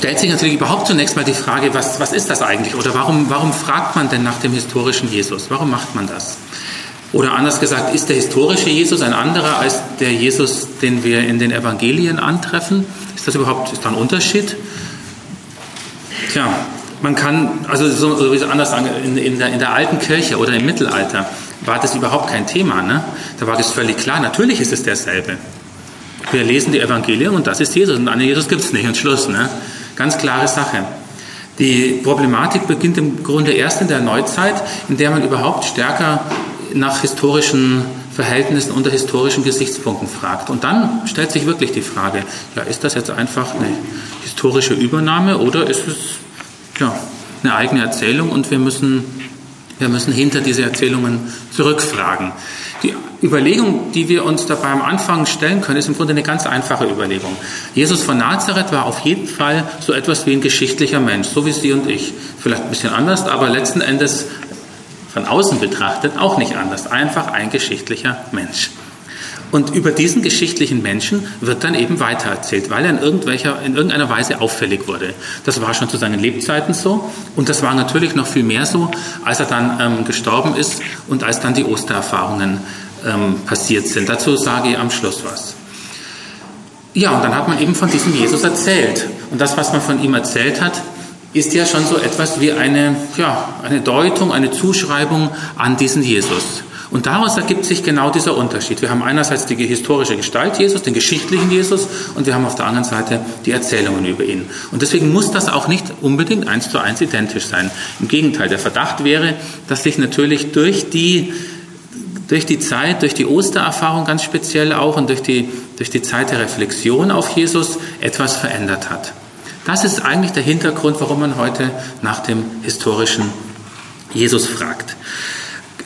stellt sich natürlich überhaupt zunächst mal die Frage, was, was ist das eigentlich? Oder warum, warum fragt man denn nach dem historischen Jesus? Warum macht man das? Oder anders gesagt, ist der historische Jesus ein anderer als der Jesus, den wir in den Evangelien antreffen? Ist das überhaupt, ist da ein Unterschied? Tja, man kann, also so, so anders sagen, in, in, der, in der alten Kirche oder im Mittelalter war das überhaupt kein Thema. Ne? Da war das völlig klar, natürlich ist es derselbe. Wir lesen die Evangelien und das ist Jesus und einen Jesus gibt es nicht und Schluss. Ne? Ganz klare Sache. Die Problematik beginnt im Grunde erst in der Neuzeit, in der man überhaupt stärker nach historischen Verhältnissen unter historischen Gesichtspunkten fragt. Und dann stellt sich wirklich die Frage, ja, ist das jetzt einfach eine historische Übernahme oder ist es ja, eine eigene Erzählung und wir müssen, wir müssen hinter diese Erzählungen zurückfragen. Die Überlegung, die wir uns dabei am Anfang stellen können, ist im Grunde eine ganz einfache Überlegung. Jesus von Nazareth war auf jeden Fall so etwas wie ein geschichtlicher Mensch, so wie Sie und ich. Vielleicht ein bisschen anders, aber letzten Endes von außen betrachtet auch nicht anders. Einfach ein geschichtlicher Mensch. Und über diesen geschichtlichen Menschen wird dann eben weitererzählt, weil er in, irgendwelcher, in irgendeiner Weise auffällig wurde. Das war schon zu seinen Lebzeiten so und das war natürlich noch viel mehr so, als er dann ähm, gestorben ist und als dann die Ostererfahrungen ähm, passiert sind. Dazu sage ich am Schluss was. Ja, und dann hat man eben von diesem Jesus erzählt. Und das, was man von ihm erzählt hat, ist ja schon so etwas wie eine, ja, eine Deutung, eine Zuschreibung an diesen Jesus. Und daraus ergibt sich genau dieser Unterschied. Wir haben einerseits die historische Gestalt Jesus, den geschichtlichen Jesus, und wir haben auf der anderen Seite die Erzählungen über ihn. Und deswegen muss das auch nicht unbedingt eins zu eins identisch sein. Im Gegenteil, der Verdacht wäre, dass sich natürlich durch die durch die Zeit, durch die Ostererfahrung ganz speziell auch und durch die, durch die Zeit der Reflexion auf Jesus etwas verändert hat. Das ist eigentlich der Hintergrund, warum man heute nach dem historischen Jesus fragt.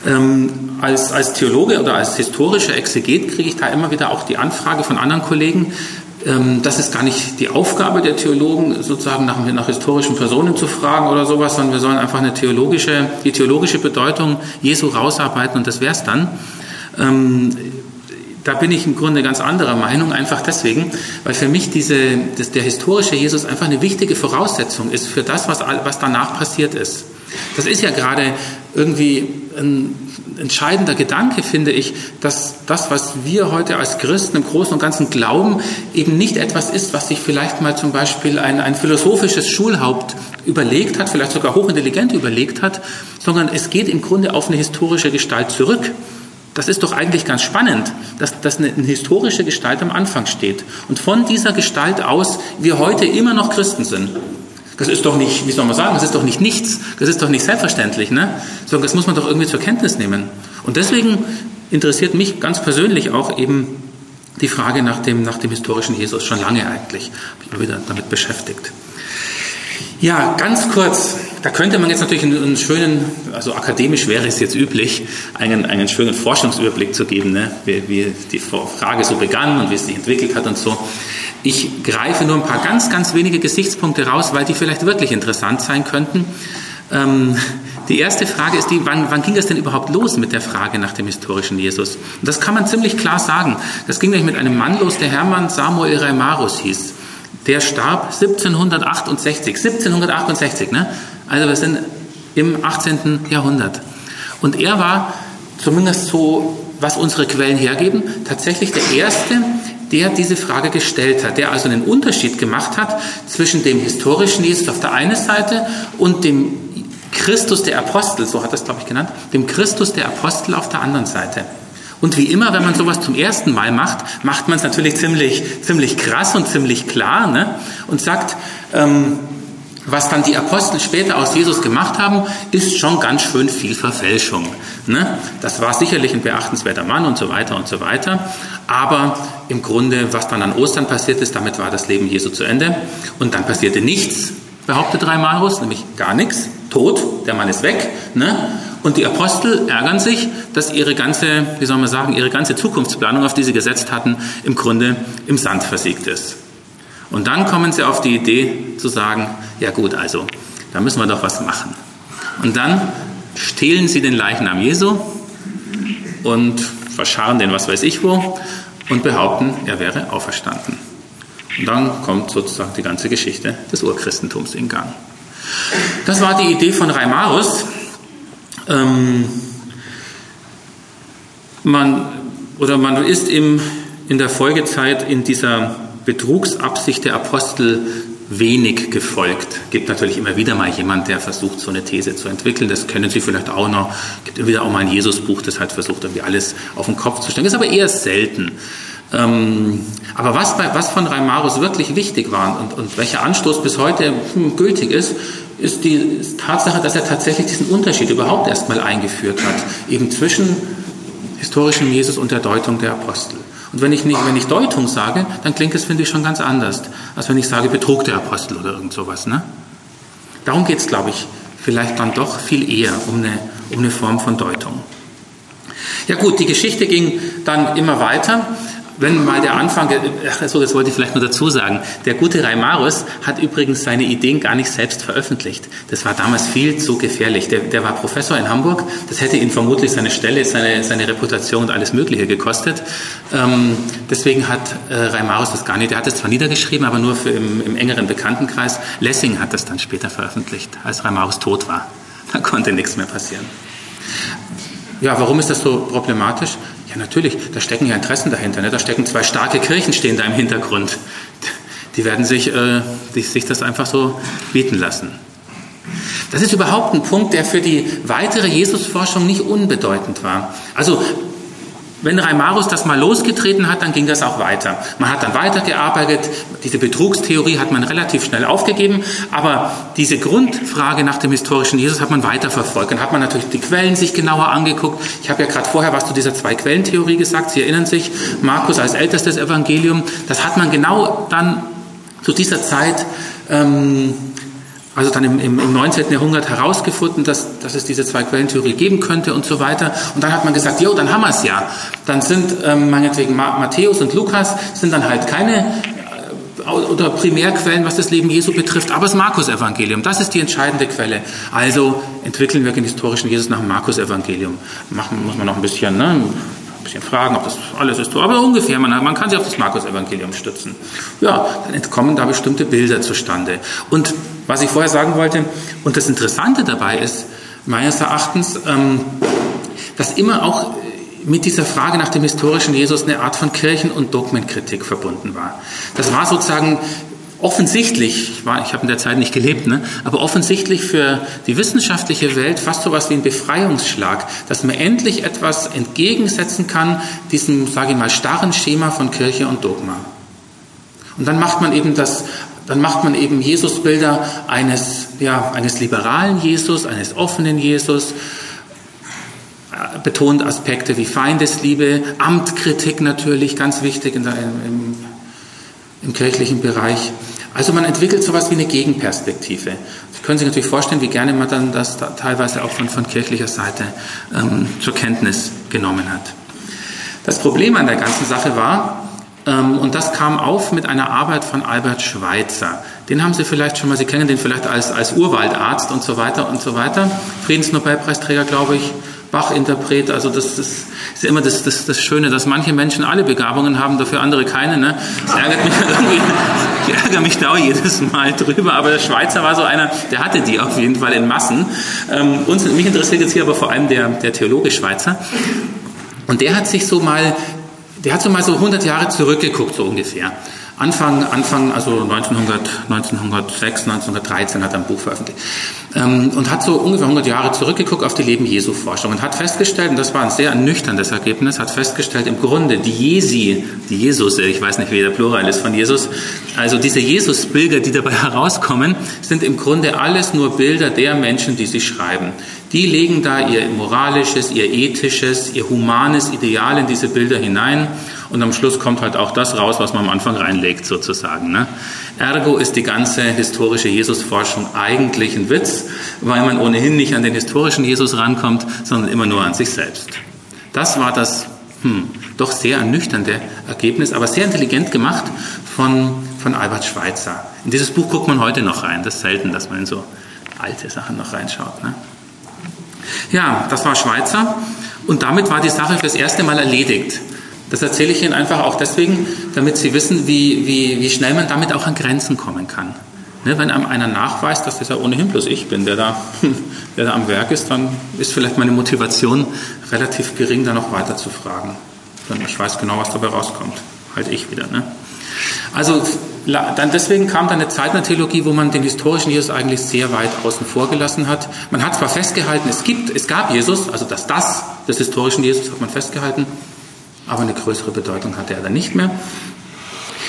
Ähm, als, als Theologe oder als historischer Exeget kriege ich da immer wieder auch die Anfrage von anderen Kollegen, ähm, das ist gar nicht die Aufgabe der Theologen, sozusagen nach, nach, historischen Personen zu fragen oder sowas, sondern wir sollen einfach eine theologische, die theologische Bedeutung Jesu rausarbeiten und das wäre es dann. Ähm, da bin ich im Grunde ganz anderer Meinung, einfach deswegen, weil für mich diese, das, der historische Jesus einfach eine wichtige Voraussetzung ist für das, was, was danach passiert ist. Das ist ja gerade irgendwie ein entscheidender Gedanke, finde ich, dass das, was wir heute als Christen im Großen und Ganzen glauben, eben nicht etwas ist, was sich vielleicht mal zum Beispiel ein, ein philosophisches Schulhaupt überlegt hat, vielleicht sogar hochintelligent überlegt hat, sondern es geht im Grunde auf eine historische Gestalt zurück. Das ist doch eigentlich ganz spannend, dass, dass eine, eine, historische Gestalt am Anfang steht. Und von dieser Gestalt aus wir heute immer noch Christen sind. Das ist doch nicht, wie soll man sagen, das ist doch nicht nichts, das ist doch nicht selbstverständlich, ne? sondern das muss man doch irgendwie zur Kenntnis nehmen. Und deswegen interessiert mich ganz persönlich auch eben die Frage nach dem, nach dem historischen Jesus, schon lange eigentlich, habe ich wieder damit beschäftigt. Ja, ganz kurz, da könnte man jetzt natürlich einen, schönen, also akademisch wäre es jetzt üblich, einen, einen schönen Forschungsüberblick zu geben, ne? wie, wie die Frage so begann und wie es sich entwickelt hat und so. Ich greife nur ein paar ganz, ganz wenige Gesichtspunkte raus, weil die vielleicht wirklich interessant sein könnten. Ähm, die erste Frage ist die, wann, wann ging es denn überhaupt los mit der Frage nach dem historischen Jesus? Und das kann man ziemlich klar sagen. Das ging nämlich mit einem Mann los, der Hermann Samuel Reimarus hieß. Der starb 1768. 1768, ne? Also wir sind im 18. Jahrhundert. Und er war, zumindest so, was unsere Quellen hergeben, tatsächlich der Erste, der diese Frage gestellt hat, der also einen Unterschied gemacht hat zwischen dem historischen Jesus auf der einen Seite und dem Christus der Apostel, so hat er es, glaube ich, genannt, dem Christus der Apostel auf der anderen Seite. Und wie immer, wenn man sowas zum ersten Mal macht, macht man es natürlich ziemlich, ziemlich krass und ziemlich klar ne? und sagt, ähm, was dann die Apostel später aus Jesus gemacht haben, ist schon ganz schön viel Verfälschung. Ne? Das war sicherlich ein beachtenswerter Mann und so weiter und so weiter. Aber im Grunde, was dann an Ostern passiert ist, damit war das Leben Jesu zu Ende. Und dann passierte nichts, behauptet Reimarus, nämlich gar nichts. Tot, der Mann ist weg. Ne? Und die Apostel ärgern sich, dass ihre ganze, wie soll man sagen, ihre ganze Zukunftsplanung, auf die sie gesetzt hatten, im Grunde im Sand versiegt ist. Und dann kommen sie auf die Idee zu sagen, ja gut, also, da müssen wir doch was machen. Und dann stehlen sie den Leichnam Jesu und verscharren den was weiß ich wo und behaupten, er wäre auferstanden. Und dann kommt sozusagen die ganze Geschichte des Urchristentums in Gang. Das war die Idee von Reimarus. Ähm, man, oder man ist im, in der Folgezeit in dieser Betrugsabsicht der Apostel wenig gefolgt. Gibt natürlich immer wieder mal jemand, der versucht, so eine These zu entwickeln. Das kennen Sie vielleicht auch noch. Gibt immer wieder auch mal ein Jesusbuch, das halt versucht, irgendwie alles auf den Kopf zu stellen. Das ist aber eher selten. Ähm, aber was, bei, was von Reimarus wirklich wichtig war und, und welcher Anstoß bis heute hm, gültig ist, ist die Tatsache, dass er tatsächlich diesen Unterschied überhaupt erstmal eingeführt hat, eben zwischen historischem Jesus und der Deutung der Apostel. Und wenn ich, nicht, wenn ich Deutung sage, dann klingt es, finde ich, schon ganz anders, als wenn ich sage Betrug der Apostel oder irgend sowas. Ne? Darum geht es, glaube ich, vielleicht dann doch viel eher um eine, um eine Form von Deutung. Ja gut, die Geschichte ging dann immer weiter wenn mal der Anfang, ach so, das wollte ich vielleicht nur dazu sagen, der gute Reimarus hat übrigens seine Ideen gar nicht selbst veröffentlicht. Das war damals viel zu gefährlich. Der, der war Professor in Hamburg, das hätte ihn vermutlich seine Stelle, seine, seine Reputation und alles Mögliche gekostet. Ähm, deswegen hat äh, Reimarus das gar nicht, der hat es zwar niedergeschrieben, aber nur für im, im engeren Bekanntenkreis. Lessing hat das dann später veröffentlicht, als Reimarus tot war. Da konnte nichts mehr passieren. Ja, warum ist das so problematisch? Ja, natürlich, da stecken ja Interessen dahinter. Ne? Da stecken zwei starke Kirchen stehen da im Hintergrund. Die werden sich, äh, sich das einfach so bieten lassen. Das ist überhaupt ein Punkt, der für die weitere Jesusforschung nicht unbedeutend war. Also wenn Reimarus das mal losgetreten hat, dann ging das auch weiter. Man hat dann weitergearbeitet. Diese Betrugstheorie hat man relativ schnell aufgegeben. Aber diese Grundfrage nach dem historischen Jesus hat man weiterverfolgt. Dann hat man natürlich die Quellen sich genauer angeguckt. Ich habe ja gerade vorher was zu dieser Zwei-Quellen-Theorie gesagt. Sie erinnern sich, Markus als ältestes Evangelium. Das hat man genau dann zu dieser Zeit ähm, also dann im, im, im 19. Jahrhundert herausgefunden, dass, dass es diese Zwei-Quellen-Theorie geben könnte und so weiter. Und dann hat man gesagt, jo, dann haben wir es ja. Dann sind ähm, meinetwegen Matthäus und Lukas sind dann halt keine äh, oder Primärquellen, was das Leben Jesu betrifft, aber das Markus-Evangelium, das ist die entscheidende Quelle. Also entwickeln wir den historischen Jesus nach dem Markus-Evangelium. Machen muss man noch ein bisschen, ne? Bisschen fragen, ob das alles ist aber ungefähr, man, man kann sich auf das Markus-Evangelium stützen. Ja, dann entkommen da bestimmte Bilder zustande. Und was ich vorher sagen wollte, und das Interessante dabei ist, meines Erachtens, ähm, dass immer auch mit dieser Frage nach dem historischen Jesus eine Art von Kirchen- und Dogmenkritik verbunden war. Das war sozusagen offensichtlich, ich, ich habe in der Zeit nicht gelebt, ne, aber offensichtlich für die wissenschaftliche Welt fast so etwas wie ein Befreiungsschlag, dass man endlich etwas entgegensetzen kann diesem, sage ich mal, starren Schema von Kirche und Dogma. Und dann macht man eben das, dann macht man eben Jesusbilder eines, ja, eines liberalen Jesus, eines offenen Jesus, äh, betont Aspekte wie Feindesliebe, Amtkritik natürlich, ganz wichtig in der, im, im kirchlichen Bereich. Also man entwickelt sowas wie eine Gegenperspektive. Sie können sich natürlich vorstellen, wie gerne man dann das da teilweise auch von, von kirchlicher Seite ähm, zur Kenntnis genommen hat. Das Problem an der ganzen Sache war, und das kam auf mit einer Arbeit von Albert Schweitzer. Den haben Sie vielleicht schon mal, Sie kennen den vielleicht als, als Urwaldarzt und so weiter und so weiter. Friedensnobelpreisträger, glaube ich, Bach-Interpret. Also das, das, ist immer das, das, das Schöne, dass manche Menschen alle Begabungen haben, dafür andere keine. Ne? Das ärgert mich irgendwie. Ich ärgere mich da jedes Mal drüber. Aber der Schweizer war so einer, der hatte die auf jeden Fall in Massen. Ähm, uns, mich interessiert jetzt hier aber vor allem der, der Theologe Schweizer. Und der hat sich so mal, der hat so mal so 100 Jahre zurückgeguckt, so ungefähr. Anfang, Anfang, also 1900, 1906, 1913 hat er ein Buch veröffentlicht ähm, und hat so ungefähr 100 Jahre zurückgeguckt auf die Leben Jesu Forschung und hat festgestellt, und das war ein sehr ernüchterndes Ergebnis, hat festgestellt, im Grunde die Jesi, die Jesus, ich weiß nicht, wie der Plural ist von Jesus, also diese Jesus-Bilder, die dabei herauskommen, sind im Grunde alles nur Bilder der Menschen, die sie schreiben. Die legen da ihr moralisches, ihr ethisches, ihr humanes Ideal in diese Bilder hinein und am Schluss kommt halt auch das raus, was man am Anfang reinlegt, sozusagen. Ne? Ergo ist die ganze historische Jesusforschung eigentlich ein Witz, weil man ohnehin nicht an den historischen Jesus rankommt, sondern immer nur an sich selbst. Das war das hm, doch sehr ernüchternde Ergebnis, aber sehr intelligent gemacht von, von Albert Schweitzer. In dieses Buch guckt man heute noch rein. Das ist selten, dass man in so alte Sachen noch reinschaut. Ne? Ja, das war Schweizer und damit war die Sache fürs erste Mal erledigt. Das erzähle ich Ihnen einfach auch deswegen, damit Sie wissen, wie, wie, wie schnell man damit auch an Grenzen kommen kann. Ne, wenn einem einer nachweist, dass das ja ohnehin bloß ich bin, der da, der da am Werk ist, dann ist vielleicht meine Motivation relativ gering, da noch weiter zu fragen. Denn ich weiß genau, was dabei rauskommt. Halt ich wieder. Ne? Also dann deswegen kam dann eine Zeit in der Theologie, wo man den historischen Jesus eigentlich sehr weit außen vor gelassen hat. Man hat zwar festgehalten, es gibt, es gab Jesus, also dass das des historischen Jesus hat man festgehalten, aber eine größere Bedeutung hatte er dann nicht mehr.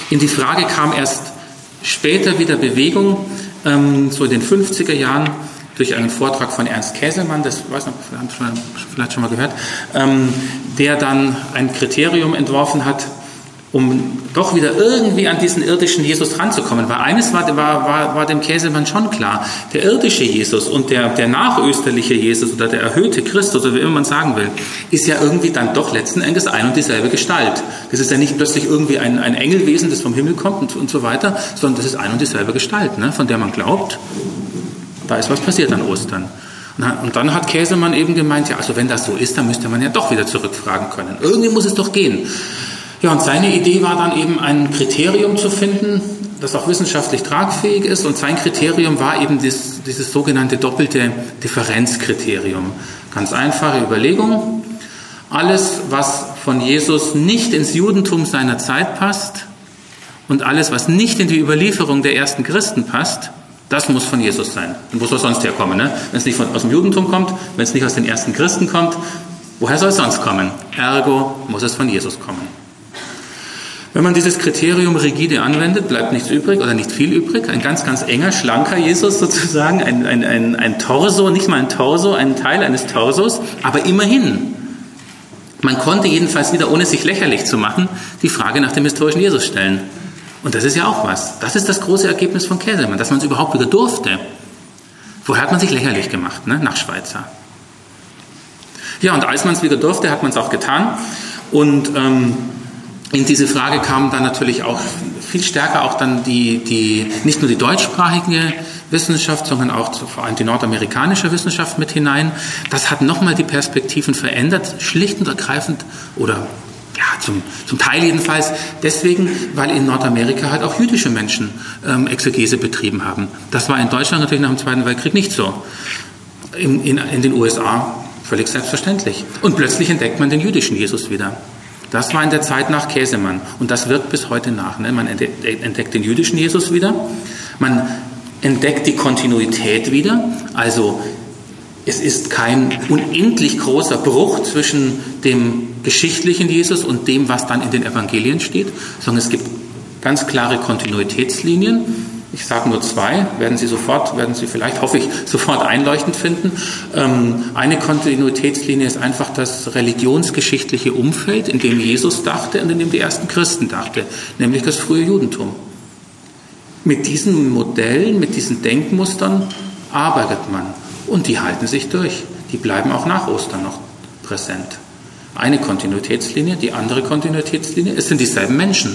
In die Frage kam erst später wieder Bewegung, ähm, so in den 50er Jahren, durch einen Vortrag von Ernst Käselmann, das weiß noch, vielleicht schon mal gehört, ähm, der dann ein Kriterium entworfen hat, um doch wieder irgendwie an diesen irdischen Jesus ranzukommen. Weil eines war, war, war, war dem Käsemann schon klar, der irdische Jesus und der, der nachösterliche Jesus oder der erhöhte Christus, oder wie immer man sagen will, ist ja irgendwie dann doch letzten Endes ein und dieselbe Gestalt. Das ist ja nicht plötzlich irgendwie ein, ein Engelwesen, das vom Himmel kommt und, und so weiter, sondern das ist ein und dieselbe Gestalt, ne, von der man glaubt, da ist was passiert an Ostern. Und dann hat Käsemann eben gemeint, ja, also wenn das so ist, dann müsste man ja doch wieder zurückfragen können. Irgendwie muss es doch gehen. Ja, und seine Idee war dann eben ein Kriterium zu finden, das auch wissenschaftlich tragfähig ist. Und sein Kriterium war eben dieses, dieses sogenannte doppelte Differenzkriterium. Ganz einfache Überlegung. Alles, was von Jesus nicht ins Judentum seiner Zeit passt und alles, was nicht in die Überlieferung der ersten Christen passt, das muss von Jesus sein. Und wo soll es sonst herkommen? Ne? Wenn es nicht von, aus dem Judentum kommt, wenn es nicht aus den ersten Christen kommt, woher soll es sonst kommen? Ergo muss es von Jesus kommen. Wenn man dieses Kriterium rigide anwendet, bleibt nichts übrig oder nicht viel übrig. Ein ganz, ganz enger, schlanker Jesus sozusagen, ein, ein, ein, ein Torso, nicht mal ein Torso, ein Teil eines Torsos, aber immerhin. Man konnte jedenfalls wieder, ohne sich lächerlich zu machen, die Frage nach dem historischen Jesus stellen. Und das ist ja auch was. Das ist das große Ergebnis von Käsemann, dass man es überhaupt wieder durfte. Vorher hat man sich lächerlich gemacht, ne? nach Schweizer. Ja, und als man es wieder durfte, hat man es auch getan. Und ähm, in diese Frage kam dann natürlich auch viel stärker auch dann die, die nicht nur die deutschsprachige Wissenschaft, sondern auch vor allem die nordamerikanische Wissenschaft mit hinein. Das hat nochmal die Perspektiven verändert, schlicht und ergreifend oder ja, zum, zum Teil jedenfalls deswegen, weil in Nordamerika halt auch jüdische Menschen ähm, Exegese betrieben haben. Das war in Deutschland natürlich nach dem Zweiten Weltkrieg nicht so. In, in, in den USA völlig selbstverständlich. Und plötzlich entdeckt man den jüdischen Jesus wieder. Das war in der Zeit nach Käsemann und das wirkt bis heute nach. Ne? Man entdeckt den jüdischen Jesus wieder, man entdeckt die Kontinuität wieder, also es ist kein unendlich großer Bruch zwischen dem geschichtlichen Jesus und dem, was dann in den Evangelien steht, sondern es gibt ganz klare Kontinuitätslinien ich sage nur zwei, werden Sie sofort, werden Sie vielleicht, hoffe ich, sofort einleuchtend finden. Ähm, eine Kontinuitätslinie ist einfach das religionsgeschichtliche Umfeld, in dem Jesus dachte und in dem die ersten Christen dachte, nämlich das frühe Judentum. Mit diesen Modellen, mit diesen Denkmustern arbeitet man und die halten sich durch. Die bleiben auch nach Ostern noch präsent. Eine Kontinuitätslinie, die andere Kontinuitätslinie, es sind dieselben Menschen.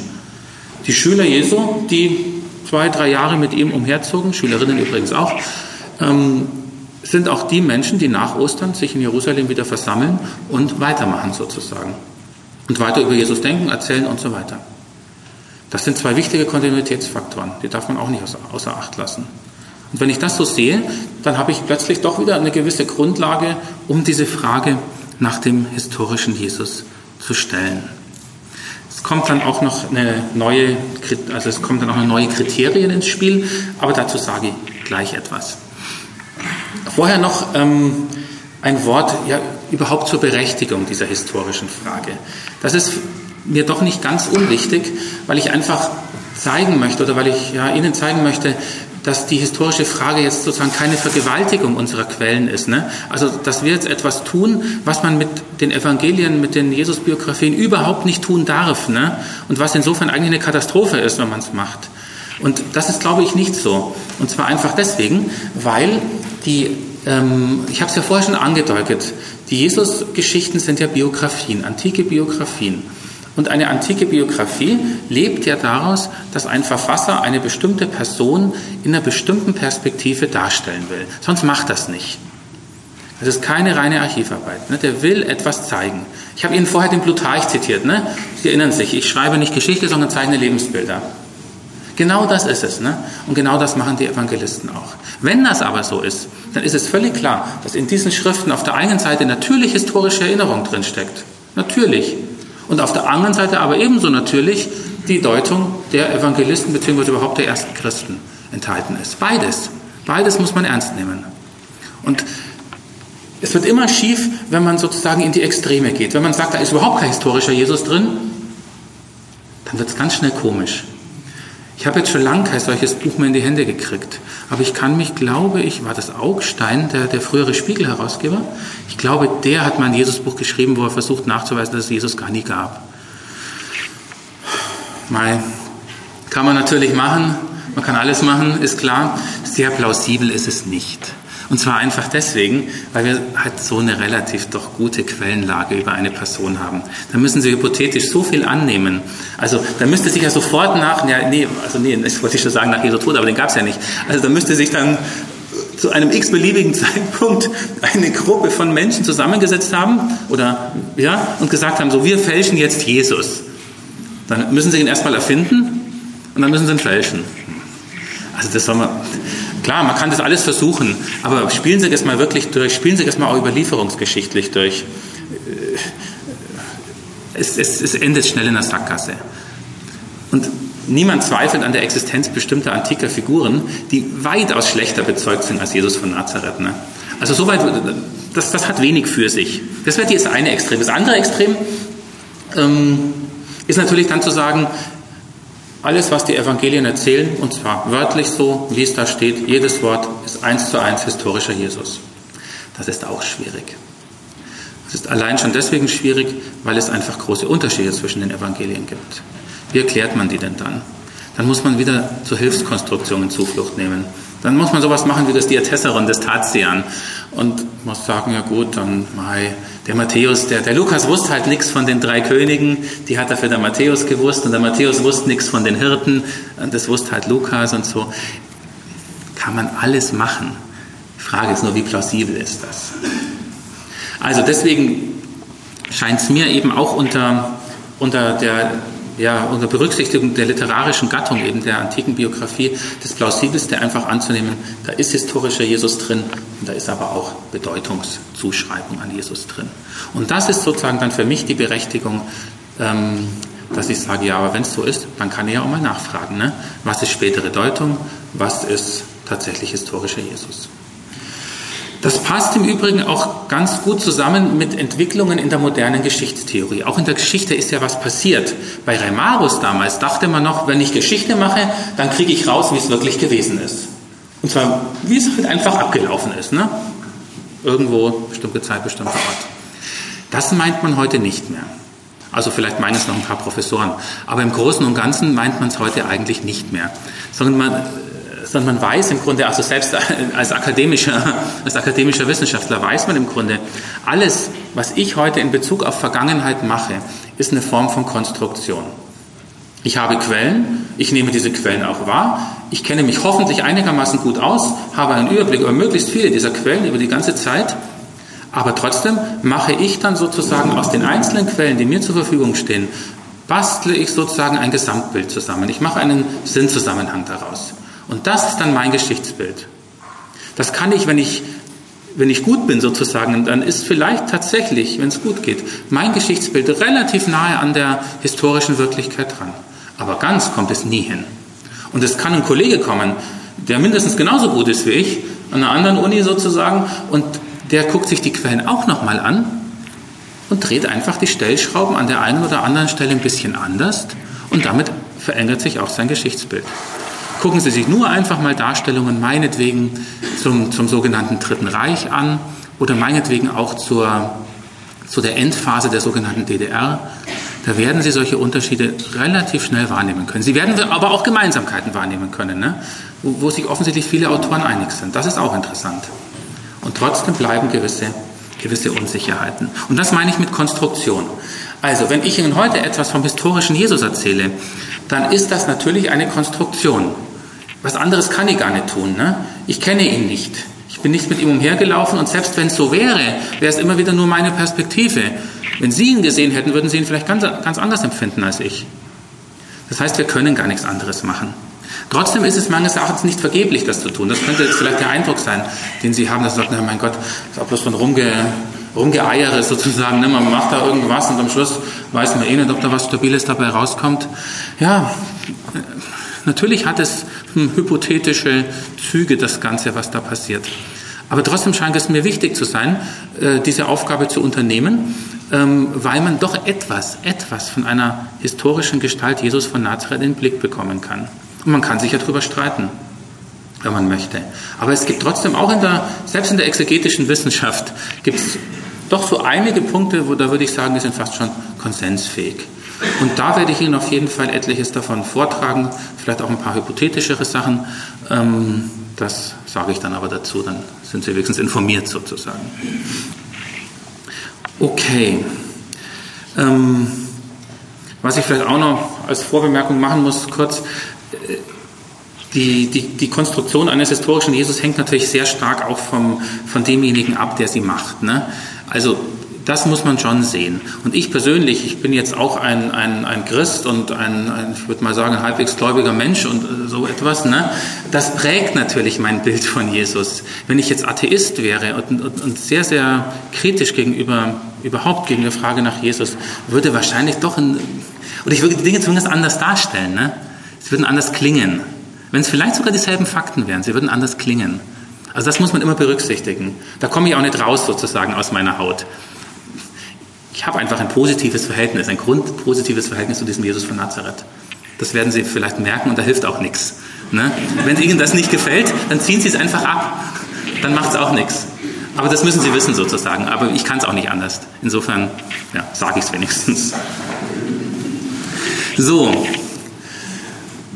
Die Schüler Jesu, die zwei, drei Jahre mit ihm umherzogen, Schülerinnen übrigens auch, ähm, sind auch die Menschen, die nach Ostern sich in Jerusalem wieder versammeln und weitermachen sozusagen. Und weiter über Jesus denken, erzählen und so weiter. Das sind zwei wichtige Kontinuitätsfaktoren, die darf man auch nicht außer, außer Acht lassen. Und wenn ich das so sehe, dann habe ich plötzlich doch wieder eine gewisse Grundlage, um diese Frage nach dem historischen Jesus zu stellen. Es kommt dann auch noch eine neue, also es kommt dann auch eine neue Kriterien ins Spiel, aber dazu sage ich gleich etwas. Vorher noch ähm, ein Wort ja, überhaupt zur Berechtigung dieser historischen Frage. Das ist mir doch nicht ganz unwichtig, weil ich einfach zeigen möchte oder weil ich ja, Ihnen zeigen möchte, dass die historische Frage jetzt sozusagen keine Vergewaltigung unserer Quellen ist. Ne? Also, dass wir jetzt etwas tun, was man mit den Evangelien, mit den Jesus-Biografien überhaupt nicht tun darf. Ne? Und was insofern eigentlich eine Katastrophe ist, wenn man es macht. Und das ist, glaube ich, nicht so. Und zwar einfach deswegen, weil die, ähm, ich habe es ja vorher schon angedeutet, die Jesus-Geschichten sind ja Biografien, antike Biografien. Und eine antike Biografie lebt ja daraus, dass ein Verfasser eine bestimmte Person in einer bestimmten Perspektive darstellen will. Sonst macht das nicht. Das ist keine reine Archivarbeit. Ne? Der will etwas zeigen. Ich habe Ihnen vorher den Plutarch zitiert. Ne? Sie erinnern sich, ich schreibe nicht Geschichte, sondern zeichne Lebensbilder. Genau das ist es. Ne? Und genau das machen die Evangelisten auch. Wenn das aber so ist, dann ist es völlig klar, dass in diesen Schriften auf der einen Seite natürlich historische Erinnerung drinsteckt. Natürlich. Und auf der anderen Seite aber ebenso natürlich die Deutung der Evangelisten bzw. überhaupt der ersten Christen enthalten ist. Beides. Beides muss man ernst nehmen. Und es wird immer schief, wenn man sozusagen in die Extreme geht. Wenn man sagt, da ist überhaupt kein historischer Jesus drin, dann wird es ganz schnell komisch. Ich habe jetzt schon lange kein solches Buch mehr in die Hände gekriegt. Aber ich kann mich, glaube ich, war das Augstein, der, der frühere Spiegel-Herausgeber? Ich glaube, der hat mal ein Jesusbuch geschrieben, wo er versucht nachzuweisen, dass es Jesus gar nie gab. Mal kann man natürlich machen, man kann alles machen, ist klar. Sehr plausibel ist es nicht. Und zwar einfach deswegen, weil wir halt so eine relativ doch gute Quellenlage über eine Person haben. Da müssen Sie hypothetisch so viel annehmen. Also da müsste sich ja sofort nach, ja, nee, also nee, das wollte ich schon sagen nach Jesu Tod, aber den gab es ja nicht. Also da müsste sich dann zu einem x-beliebigen Zeitpunkt eine Gruppe von Menschen zusammengesetzt haben oder ja und gesagt haben, so wir fälschen jetzt Jesus. Dann müssen sie ihn erstmal erfinden und dann müssen sie ihn fälschen. Also das soll man, Klar, man kann das alles versuchen, aber spielen Sie das mal wirklich durch, spielen Sie das mal auch überlieferungsgeschichtlich durch. Äh, es, es, es endet schnell in der Sackgasse. Und niemand zweifelt an der Existenz bestimmter antiker Figuren, die weitaus schlechter bezeugt sind als Jesus von Nazareth. Ne? Also soweit, das, das hat wenig für sich. Das wäre das eine Extrem. Das andere Extrem ähm, ist natürlich dann zu sagen, alles, was die Evangelien erzählen, und zwar wörtlich so, wie es da steht, jedes Wort ist eins zu eins historischer Jesus. Das ist auch schwierig. Es ist allein schon deswegen schwierig, weil es einfach große Unterschiede zwischen den Evangelien gibt. Wie erklärt man die denn dann? Dann muss man wieder zu Hilfskonstruktionen Zuflucht nehmen. Dann muss man sowas machen wie das Diatessaron des Tatian und muss sagen, ja gut, dann mei, der Matthäus, der, der Lukas wusste halt nichts von den drei Königen, die hat dafür der Matthäus gewusst und der Matthäus wusste nichts von den Hirten und das wusste halt Lukas und so. Kann man alles machen. Die Frage ist nur, wie plausibel ist das? Also deswegen scheint es mir eben auch unter, unter der ja, unter Berücksichtigung der literarischen Gattung, eben der antiken Biografie, das Plausibelste einfach anzunehmen, da ist historischer Jesus drin und da ist aber auch Bedeutungszuschreibung an Jesus drin. Und das ist sozusagen dann für mich die Berechtigung, ähm, dass ich sage, ja, aber wenn es so ist, dann kann ich ja auch mal nachfragen, ne? was ist spätere Deutung, was ist tatsächlich historischer Jesus. Das passt im Übrigen auch ganz gut zusammen mit Entwicklungen in der modernen Geschichtstheorie. Auch in der Geschichte ist ja was passiert. Bei Reimarus damals dachte man noch, wenn ich Geschichte mache, dann kriege ich raus, wie es wirklich gewesen ist. Und zwar, wie es halt einfach abgelaufen ist. Ne? Irgendwo, bestimmte Zeit, bestimmter Ort. Das meint man heute nicht mehr. Also vielleicht meinen es noch ein paar Professoren. Aber im Großen und Ganzen meint man es heute eigentlich nicht mehr. Sondern man sondern man weiß im Grunde, also selbst als akademischer, als akademischer Wissenschaftler weiß man im Grunde, alles, was ich heute in Bezug auf Vergangenheit mache, ist eine Form von Konstruktion. Ich habe Quellen, ich nehme diese Quellen auch wahr, ich kenne mich hoffentlich einigermaßen gut aus, habe einen Überblick über möglichst viele dieser Quellen über die ganze Zeit, aber trotzdem mache ich dann sozusagen aus den einzelnen Quellen, die mir zur Verfügung stehen, bastle ich sozusagen ein Gesamtbild zusammen. Ich mache einen Sinnzusammenhang daraus. Und das ist dann mein Geschichtsbild. Das kann ich, wenn ich, wenn ich gut bin sozusagen, dann ist vielleicht tatsächlich, wenn es gut geht, mein Geschichtsbild relativ nahe an der historischen Wirklichkeit dran. Aber ganz kommt es nie hin. Und es kann ein Kollege kommen, der mindestens genauso gut ist wie ich, an einer anderen Uni sozusagen, und der guckt sich die Quellen auch nochmal an und dreht einfach die Stellschrauben an der einen oder anderen Stelle ein bisschen anders und damit verändert sich auch sein Geschichtsbild. Gucken Sie sich nur einfach mal Darstellungen meinetwegen zum, zum sogenannten Dritten Reich an oder meinetwegen auch zur, zu der Endphase der sogenannten DDR. Da werden Sie solche Unterschiede relativ schnell wahrnehmen können. Sie werden aber auch Gemeinsamkeiten wahrnehmen können, ne? wo, wo sich offensichtlich viele Autoren einig sind. Das ist auch interessant. Und trotzdem bleiben gewisse, gewisse Unsicherheiten. Und das meine ich mit Konstruktion. Also, wenn ich Ihnen heute etwas vom historischen Jesus erzähle, dann ist das natürlich eine Konstruktion. Was anderes kann ich gar nicht tun. Ne? Ich kenne ihn nicht. Ich bin nicht mit ihm umhergelaufen und selbst wenn es so wäre, wäre es immer wieder nur meine Perspektive. Wenn Sie ihn gesehen hätten, würden Sie ihn vielleicht ganz, ganz anders empfinden als ich. Das heißt, wir können gar nichts anderes machen. Trotzdem ist es meines Erachtens nicht vergeblich, das zu tun. Das könnte jetzt vielleicht der Eindruck sein, den Sie haben, dass Sie sagen, na mein Gott, das ist auch bloß von rumge, rumgeeiere sozusagen. Ne? Man macht da irgendwas und am Schluss weiß man eh nicht, ob da was Stabiles dabei rauskommt. Ja, natürlich hat es hm, hypothetische Züge, das Ganze, was da passiert. Aber trotzdem scheint es mir wichtig zu sein, äh, diese Aufgabe zu unternehmen, ähm, weil man doch etwas, etwas von einer historischen Gestalt Jesus von Nazareth in den Blick bekommen kann. Und man kann sich ja darüber streiten, wenn man möchte. Aber es gibt trotzdem auch in der, selbst in der exegetischen Wissenschaft, gibt es doch so einige Punkte, wo da würde ich sagen, die sind fast schon konsensfähig. Und da werde ich Ihnen auf jeden Fall etliches davon vortragen, vielleicht auch ein paar hypothetischere Sachen. Ähm, das sage ich dann aber dazu, dann sind Sie wenigstens informiert sozusagen. Okay. Ähm, was ich vielleicht auch noch als Vorbemerkung machen muss, kurz, die, die, die Konstruktion eines historischen Jesus hängt natürlich sehr stark auch vom, von demjenigen ab, der sie macht. Ne? Also das muss man schon sehen. Und ich persönlich, ich bin jetzt auch ein, ein, ein Christ und ein, ein ich würde mal sagen, ein halbwegs gläubiger Mensch und äh, so etwas. Ne? Das prägt natürlich mein Bild von Jesus. Wenn ich jetzt Atheist wäre und, und, und sehr, sehr kritisch gegenüber, überhaupt gegen die Frage nach Jesus, würde wahrscheinlich doch, ein, oder ich würde die Dinge zumindest anders darstellen. Ne? Sie würden anders klingen. Wenn es vielleicht sogar dieselben Fakten wären, sie würden anders klingen. Also das muss man immer berücksichtigen. Da komme ich auch nicht raus sozusagen aus meiner Haut. Ich habe einfach ein positives Verhältnis, ein grundpositives Verhältnis zu diesem Jesus von Nazareth. Das werden Sie vielleicht merken und da hilft auch nichts. Ne? Wenn Ihnen das nicht gefällt, dann ziehen Sie es einfach ab. Dann macht es auch nichts. Aber das müssen Sie wissen sozusagen. Aber ich kann es auch nicht anders. Insofern ja, sage ich es wenigstens. So,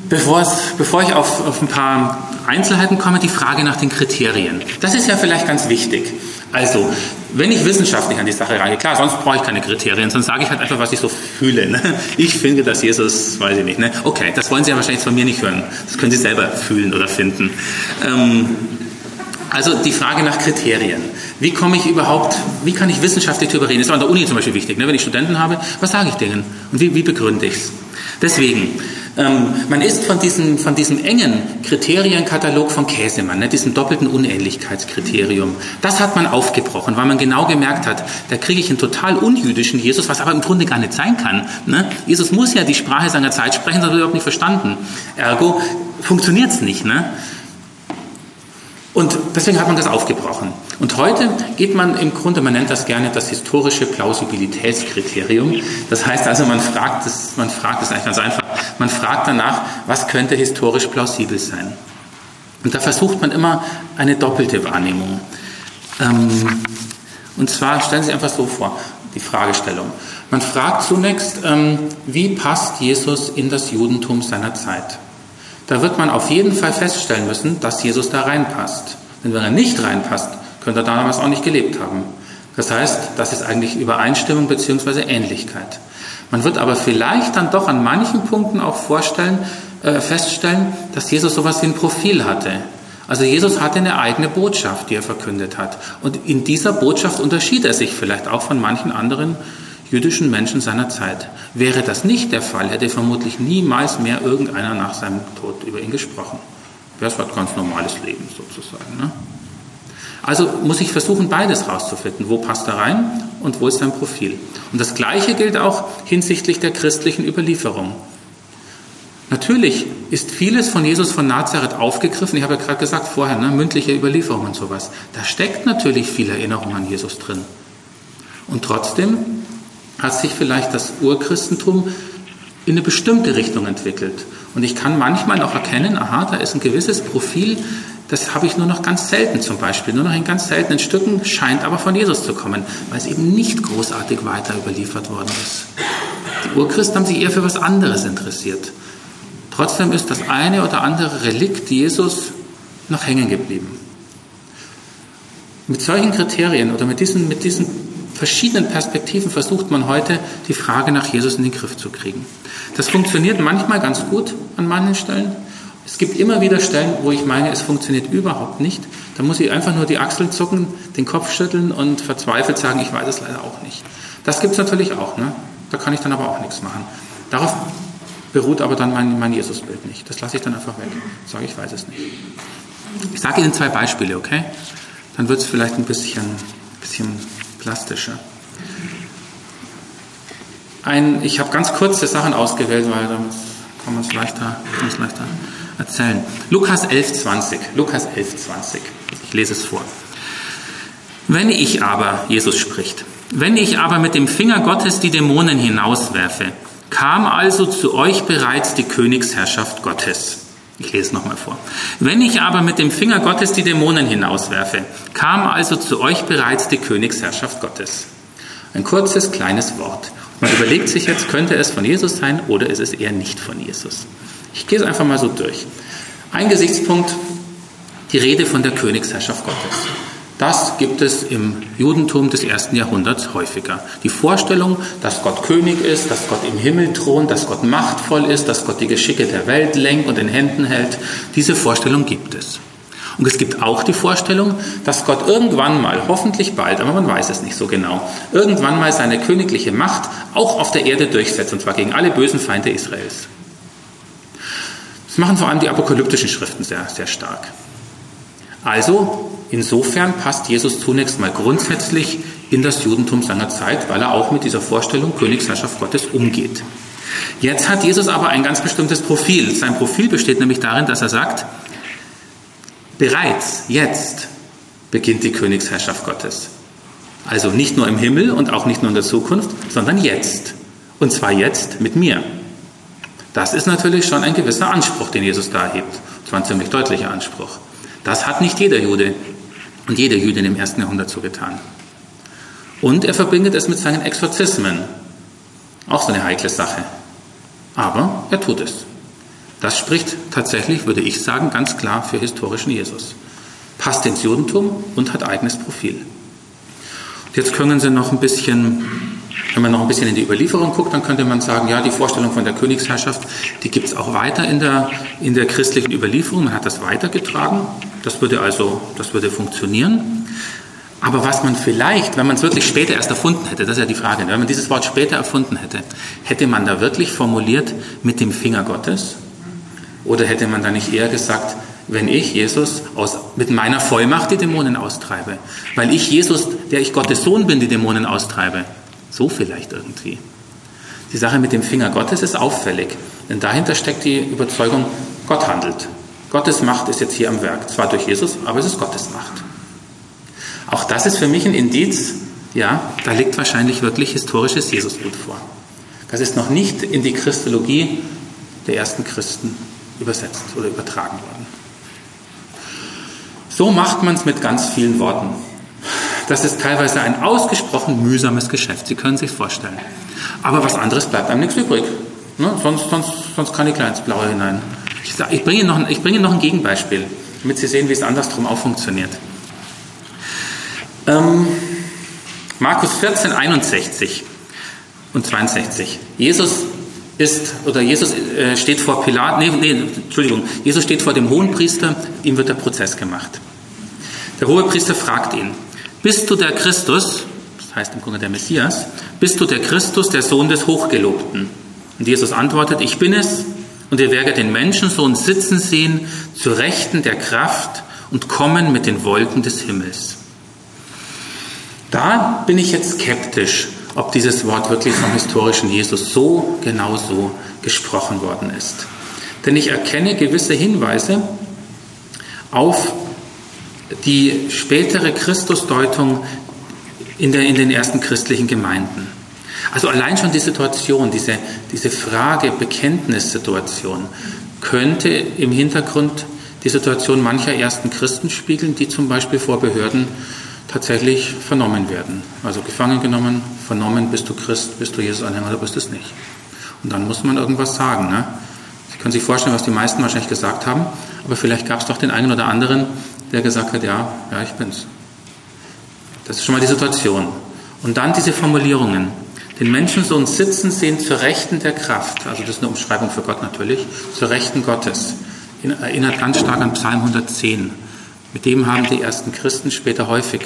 Bevor, bevor ich auf, auf ein paar Einzelheiten komme, die Frage nach den Kriterien. Das ist ja vielleicht ganz wichtig. Also, wenn ich wissenschaftlich an die Sache rangehe, klar, sonst brauche ich keine Kriterien, sonst sage ich halt einfach, was ich so fühle. Ne? Ich finde, dass Jesus, weiß ich nicht, ne? okay, das wollen Sie ja wahrscheinlich von mir nicht hören. Das können Sie selber fühlen oder finden. Ähm, also die Frage nach Kriterien. Wie komme ich überhaupt, wie kann ich wissenschaftlich darüber reden? Das ist an der Uni zum Beispiel wichtig. Ne? Wenn ich Studenten habe, was sage ich denen? Und wie, wie begründe ich es? Deswegen, ähm, man ist von diesem, von diesem engen Kriterienkatalog von Käsemann, ne, diesem doppelten Unähnlichkeitskriterium, das hat man aufgebrochen, weil man genau gemerkt hat, da kriege ich einen total unjüdischen Jesus, was aber im Grunde gar nicht sein kann. Ne? Jesus muss ja die Sprache seiner Zeit sprechen, das wird überhaupt nicht verstanden. Ergo funktioniert es nicht. Ne? Und deswegen hat man das aufgebrochen. Und heute geht man im Grunde, man nennt das gerne das historische Plausibilitätskriterium. Das heißt also, man fragt es, man fragt es eigentlich ganz einfach. Man fragt danach, was könnte historisch plausibel sein? Und da versucht man immer eine doppelte Wahrnehmung. Ähm, und zwar stellen Sie sich einfach so vor, die Fragestellung. Man fragt zunächst, ähm, wie passt Jesus in das Judentum seiner Zeit? Da wird man auf jeden Fall feststellen müssen, dass Jesus da reinpasst. Denn wenn er nicht reinpasst, könnte er damals auch nicht gelebt haben. Das heißt, das ist eigentlich Übereinstimmung bzw. Ähnlichkeit. Man wird aber vielleicht dann doch an manchen Punkten auch vorstellen, äh, feststellen, dass Jesus sowas wie ein Profil hatte. Also Jesus hatte eine eigene Botschaft, die er verkündet hat. Und in dieser Botschaft unterschied er sich vielleicht auch von manchen anderen jüdischen Menschen seiner Zeit. Wäre das nicht der Fall, hätte vermutlich niemals mehr irgendeiner nach seinem Tod über ihn gesprochen. Das war ein ganz normales Leben sozusagen. Ne? Also muss ich versuchen, beides rauszufinden. Wo passt er rein und wo ist sein Profil? Und das Gleiche gilt auch hinsichtlich der christlichen Überlieferung. Natürlich ist vieles von Jesus von Nazareth aufgegriffen. Ich habe ja gerade gesagt vorher, ne, mündliche Überlieferung und sowas. Da steckt natürlich viel Erinnerung an Jesus drin. Und trotzdem hat sich vielleicht das Urchristentum in eine bestimmte Richtung entwickelt. Und ich kann manchmal auch erkennen, aha, da ist ein gewisses Profil, das habe ich nur noch ganz selten zum Beispiel, nur noch in ganz seltenen Stücken, scheint aber von Jesus zu kommen, weil es eben nicht großartig weiter überliefert worden ist. Die Urchristen haben sich eher für was anderes interessiert. Trotzdem ist das eine oder andere Relikt Jesus noch hängen geblieben. Mit solchen Kriterien oder mit diesen, mit diesen verschiedenen Perspektiven versucht man heute, die Frage nach Jesus in den Griff zu kriegen. Das funktioniert manchmal ganz gut an manchen Stellen. Es gibt immer wieder Stellen, wo ich meine, es funktioniert überhaupt nicht. dann muss ich einfach nur die Achseln zucken, den Kopf schütteln und verzweifelt sagen, ich weiß es leider auch nicht. Das gibt es natürlich auch, ne? da kann ich dann aber auch nichts machen. Darauf beruht aber dann mein, mein Jesusbild nicht. Das lasse ich dann einfach weg. Sage, ich weiß es nicht. Ich sage Ihnen zwei Beispiele, okay? Dann wird es vielleicht ein bisschen, bisschen plastischer. Ein, ich habe ganz kurze Sachen ausgewählt, weil damit kann man es leichter, leichter erzählen. Lukas 11,20. Lukas 11,20. Ich lese es vor. Wenn ich aber, Jesus spricht, wenn ich aber mit dem Finger Gottes die Dämonen hinauswerfe, kam also zu euch bereits die Königsherrschaft Gottes. Ich lese es nochmal vor. Wenn ich aber mit dem Finger Gottes die Dämonen hinauswerfe, kam also zu euch bereits die Königsherrschaft Gottes. Ein kurzes, kleines Wort. Man überlegt sich jetzt, könnte es von Jesus sein oder ist es eher nicht von Jesus? Ich gehe es einfach mal so durch. Ein Gesichtspunkt, die Rede von der Königsherrschaft Gottes. Das gibt es im Judentum des ersten Jahrhunderts häufiger. Die Vorstellung, dass Gott König ist, dass Gott im Himmel thront, dass Gott machtvoll ist, dass Gott die Geschicke der Welt lenkt und in Händen hält, diese Vorstellung gibt es. Und es gibt auch die Vorstellung, dass Gott irgendwann mal, hoffentlich bald, aber man weiß es nicht so genau, irgendwann mal seine königliche Macht auch auf der Erde durchsetzt, und zwar gegen alle bösen Feinde Israels. Das machen vor allem die apokalyptischen Schriften sehr, sehr stark. Also, insofern passt Jesus zunächst mal grundsätzlich in das Judentum seiner Zeit, weil er auch mit dieser Vorstellung Königsherrschaft Gottes umgeht. Jetzt hat Jesus aber ein ganz bestimmtes Profil. Sein Profil besteht nämlich darin, dass er sagt, bereits jetzt beginnt die Königsherrschaft Gottes. Also nicht nur im Himmel und auch nicht nur in der Zukunft, sondern jetzt. Und zwar jetzt mit mir. Das ist natürlich schon ein gewisser Anspruch, den Jesus da erhebt. Das war ein ziemlich deutlicher Anspruch. Das hat nicht jeder Jude und jede Jüdin im ersten Jahrhundert so getan. Und er verbindet es mit seinen Exorzismen. Auch so eine heikle Sache. Aber er tut es. Das spricht tatsächlich, würde ich sagen, ganz klar für historischen Jesus. Passt ins Judentum und hat eigenes Profil. Und jetzt können Sie noch ein bisschen wenn man noch ein bisschen in die Überlieferung guckt, dann könnte man sagen, ja, die Vorstellung von der Königsherrschaft, die gibt es auch weiter in der, in der christlichen Überlieferung. Man hat das weitergetragen. Das würde also, das würde funktionieren. Aber was man vielleicht, wenn man es wirklich später erst erfunden hätte, das ist ja die Frage, ne? wenn man dieses Wort später erfunden hätte, hätte man da wirklich formuliert mit dem Finger Gottes? Oder hätte man da nicht eher gesagt, wenn ich, Jesus, aus, mit meiner Vollmacht die Dämonen austreibe? Weil ich, Jesus, der ich Gottes Sohn bin, die Dämonen austreibe. So vielleicht irgendwie. Die Sache mit dem Finger Gottes ist auffällig, denn dahinter steckt die Überzeugung, Gott handelt. Gottes Macht ist jetzt hier am Werk. Zwar durch Jesus, aber es ist Gottes Macht. Auch das ist für mich ein Indiz, ja, da liegt wahrscheinlich wirklich historisches Jesusbild vor. Das ist noch nicht in die Christologie der ersten Christen übersetzt oder übertragen worden. So macht man es mit ganz vielen Worten das ist teilweise ein ausgesprochen mühsames Geschäft. Sie können sich vorstellen. Aber was anderes bleibt einem nichts übrig. Ne? Sonst, sonst, sonst kann ich ins Blaue hinein. Ich, ich, bringe noch, ich bringe noch ein Gegenbeispiel, damit Sie sehen, wie es andersrum auch funktioniert. Ähm, Markus 14, 61 und 62. Jesus ist, oder Jesus äh, steht vor Pilat, nee, nee, Entschuldigung, Jesus steht vor dem Hohenpriester, ihm wird der Prozess gemacht. Der Hohepriester fragt ihn, bist du der Christus, das heißt im Grunde der Messias, bist du der Christus, der Sohn des Hochgelobten? Und Jesus antwortet, ich bin es, und ihr werdet den Menschensohn sitzen sehen, zu Rechten der Kraft und kommen mit den Wolken des Himmels. Da bin ich jetzt skeptisch, ob dieses Wort wirklich vom historischen Jesus so genau so gesprochen worden ist. Denn ich erkenne gewisse Hinweise auf die spätere Christusdeutung in, der, in den ersten christlichen Gemeinden. Also allein schon die Situation, diese, diese Frage, Bekenntnissituation, könnte im Hintergrund die Situation mancher ersten Christen spiegeln, die zum Beispiel vor Behörden tatsächlich vernommen werden. Also gefangen genommen, vernommen, bist du Christ, bist du Jesus-Anhänger oder bist du es nicht. Und dann muss man irgendwas sagen. Ne? Sie können sich vorstellen, was die meisten wahrscheinlich gesagt haben, aber vielleicht gab es doch den einen oder anderen, der gesagt hat, ja, ja, ich bin's. Das ist schon mal die Situation. Und dann diese Formulierungen. Den Menschensohn sitzen sehen zur Rechten der Kraft. Also das ist eine Umschreibung für Gott natürlich. Zur Rechten Gottes. Erinnert ganz stark an Psalm 110, Mit dem haben die ersten Christen später häufig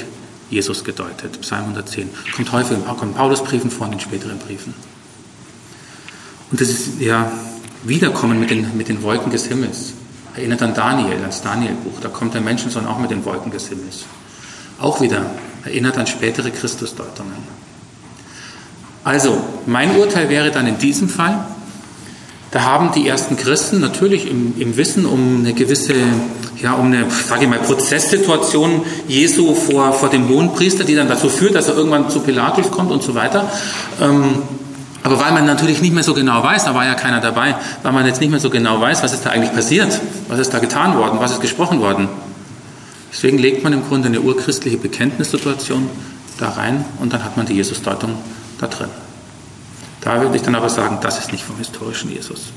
Jesus gedeutet. Psalm 110. Kommt häufig in Paulusbriefen vor, in den späteren Briefen. Und das ist ja Wiederkommen mit den, mit den Wolken des Himmels. Erinnert an Daniel, ans Danielbuch. Da kommt der Menschensohn auch mit den Wolken des Himmels. Auch wieder erinnert an spätere Christusdeutungen. Also, mein Urteil wäre dann in diesem Fall, da haben die ersten Christen natürlich im, im Wissen um eine gewisse, ja, um eine, sage ich mal, Prozesssituation Jesu vor, vor dem Hohenpriester, die dann dazu führt, dass er irgendwann zu Pilatus kommt und so weiter. Ähm, aber weil man natürlich nicht mehr so genau weiß, da war ja keiner dabei, weil man jetzt nicht mehr so genau weiß, was ist da eigentlich passiert, was ist da getan worden, was ist gesprochen worden. Deswegen legt man im Grunde eine urchristliche Bekenntnissituation da rein und dann hat man die Jesusdeutung da drin. Da würde ich dann aber sagen, das ist nicht vom historischen Jesus.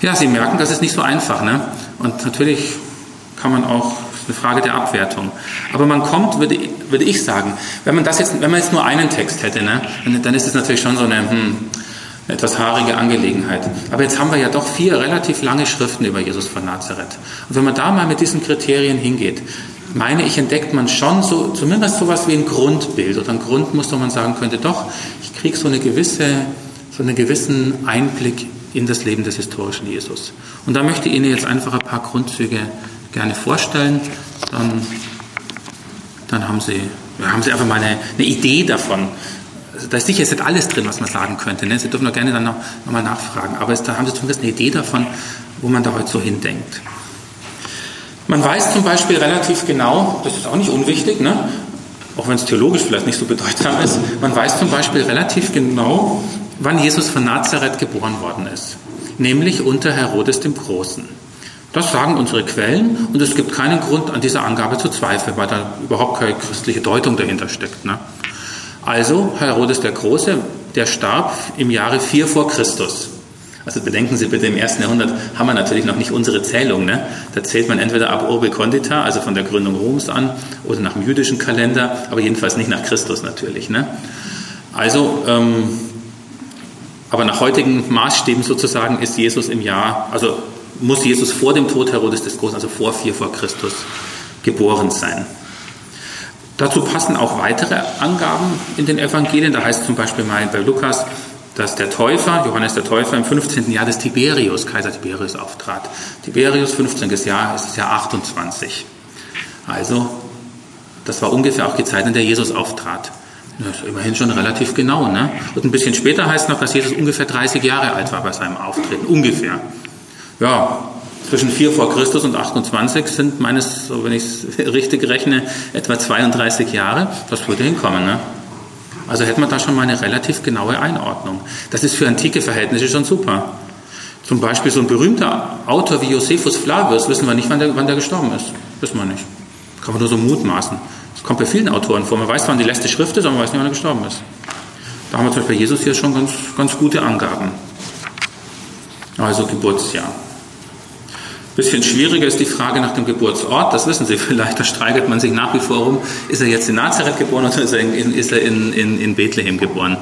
Ja, Sie merken, das ist nicht so einfach. Ne? Und natürlich kann man auch, eine Frage der Abwertung. Aber man kommt, würde, würde ich sagen, wenn man das jetzt, wenn man jetzt nur einen Text hätte, ne, dann ist es natürlich schon so eine, hm, etwas haarige Angelegenheit. Aber jetzt haben wir ja doch vier relativ lange Schriften über Jesus von Nazareth. Und wenn man da mal mit diesen Kriterien hingeht, meine ich, entdeckt man schon so, zumindest so etwas wie ein Grundbild oder ein Grundmuster, wo man sagen könnte, doch, ich kriege so eine gewisse, so einen gewissen Einblick in das Leben des historischen Jesus. Und da möchte ich Ihnen jetzt einfach ein paar Grundzüge gerne vorstellen. Dann, dann haben, Sie, ja, haben Sie einfach mal eine, eine Idee davon. Also da ist sicher jetzt nicht alles drin, was man sagen könnte. Ne? Sie dürfen auch gerne dann noch, noch mal nachfragen. Aber es, da haben Sie zumindest eine Idee davon, wo man da heute so hindenkt. Man weiß zum Beispiel relativ genau, das ist auch nicht unwichtig, ne? auch wenn es theologisch vielleicht nicht so bedeutsam ist, man weiß zum Beispiel relativ genau, wann Jesus von Nazareth geboren worden ist, nämlich unter Herodes dem Großen. Das sagen unsere Quellen und es gibt keinen Grund an dieser Angabe zu zweifeln, weil da überhaupt keine christliche Deutung dahinter steckt. Ne? Also Herodes der Große, der starb im Jahre 4 vor Christus. Also bedenken Sie bitte, im ersten Jahrhundert haben wir natürlich noch nicht unsere Zählung. Ne? Da zählt man entweder ab Urbe Condita, also von der Gründung Roms an, oder nach dem jüdischen Kalender, aber jedenfalls nicht nach Christus natürlich. Ne? Also, ähm, aber nach heutigen Maßstäben sozusagen ist Jesus im Jahr, also muss Jesus vor dem Tod Herodes des Großen, also vor 4 vor Christus, geboren sein. Dazu passen auch weitere Angaben in den Evangelien. Da heißt zum Beispiel mal bei Lukas, dass der Täufer, Johannes der Täufer, im 15. Jahr des Tiberius, Kaiser Tiberius, auftrat. Tiberius, 15. Jahr, ist das Jahr 28. Also, das war ungefähr auch die Zeit, in der Jesus auftrat. Das ist immerhin schon relativ genau. Ne? Und ein bisschen später heißt noch, dass Jesus ungefähr 30 Jahre alt war bei seinem Auftreten. Ungefähr. Ja, zwischen 4 vor Christus und 28 sind meines, so wenn ich es richtig rechne, etwa 32 Jahre. Das würde hinkommen. Ne? Also hätte man da schon mal eine relativ genaue Einordnung. Das ist für antike Verhältnisse schon super. Zum Beispiel so ein berühmter Autor wie Josephus Flavius, wissen wir nicht, wann der, wann der gestorben ist. Wissen wir nicht. Kann man nur so mutmaßen. Das kommt bei vielen Autoren vor. Man weiß, wann die letzte Schrift ist, aber man weiß nicht, wann er gestorben ist. Da haben wir zum Beispiel bei Jesus hier schon ganz, ganz gute Angaben. Also Geburtsjahr. Bisschen schwieriger ist die Frage nach dem Geburtsort. Das wissen Sie vielleicht. Da streitet man sich nach wie vor um. Ist er jetzt in Nazareth geboren oder ist er in, ist er in, in, in Bethlehem geboren?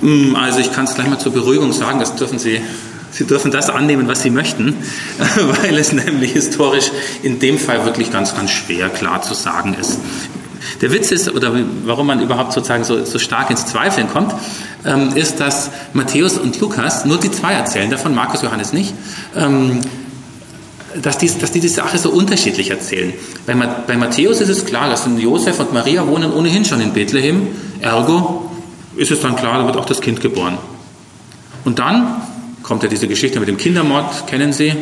Hm, also ich kann es gleich mal zur Beruhigung sagen. Das dürfen Sie Sie dürfen das annehmen, was Sie möchten, weil es nämlich historisch in dem Fall wirklich ganz, ganz schwer klar zu sagen ist. Der Witz ist, oder warum man überhaupt sozusagen so, so stark ins Zweifeln kommt, ähm, ist, dass Matthäus und Lukas nur die zwei erzählen, davon Markus Johannes nicht. Ähm, dass die, dass die die Sache so unterschiedlich erzählen. Bei, bei Matthäus ist es klar, dass Josef und Maria wohnen ohnehin schon in Bethlehem. Ergo ist es dann klar, da wird auch das Kind geboren. Und dann kommt ja diese Geschichte mit dem Kindermord, kennen Sie.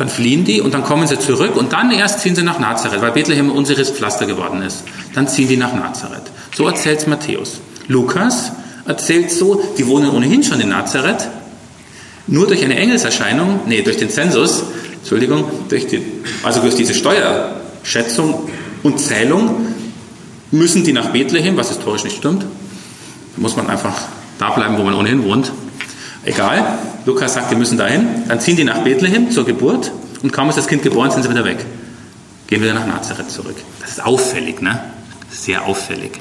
Dann fliehen die und dann kommen sie zurück und dann erst ziehen sie nach Nazareth, weil Bethlehem unseres Pflaster geworden ist. Dann ziehen die nach Nazareth. So erzählt Matthäus. Lukas erzählt so, die wohnen ohnehin schon in Nazareth. Nur durch eine Engelserscheinung, nee, durch den Zensus, Entschuldigung, durch die, also durch diese Steuerschätzung und Zählung müssen die nach Bethlehem, was historisch nicht stimmt. Muss man einfach da bleiben, wo man ohnehin wohnt. Egal, Lukas sagt, die müssen dahin. Dann ziehen die nach Bethlehem zur Geburt und kaum ist das Kind geboren, sind sie wieder weg. Gehen wieder nach Nazareth zurück. Das ist auffällig, ne? Sehr auffällig.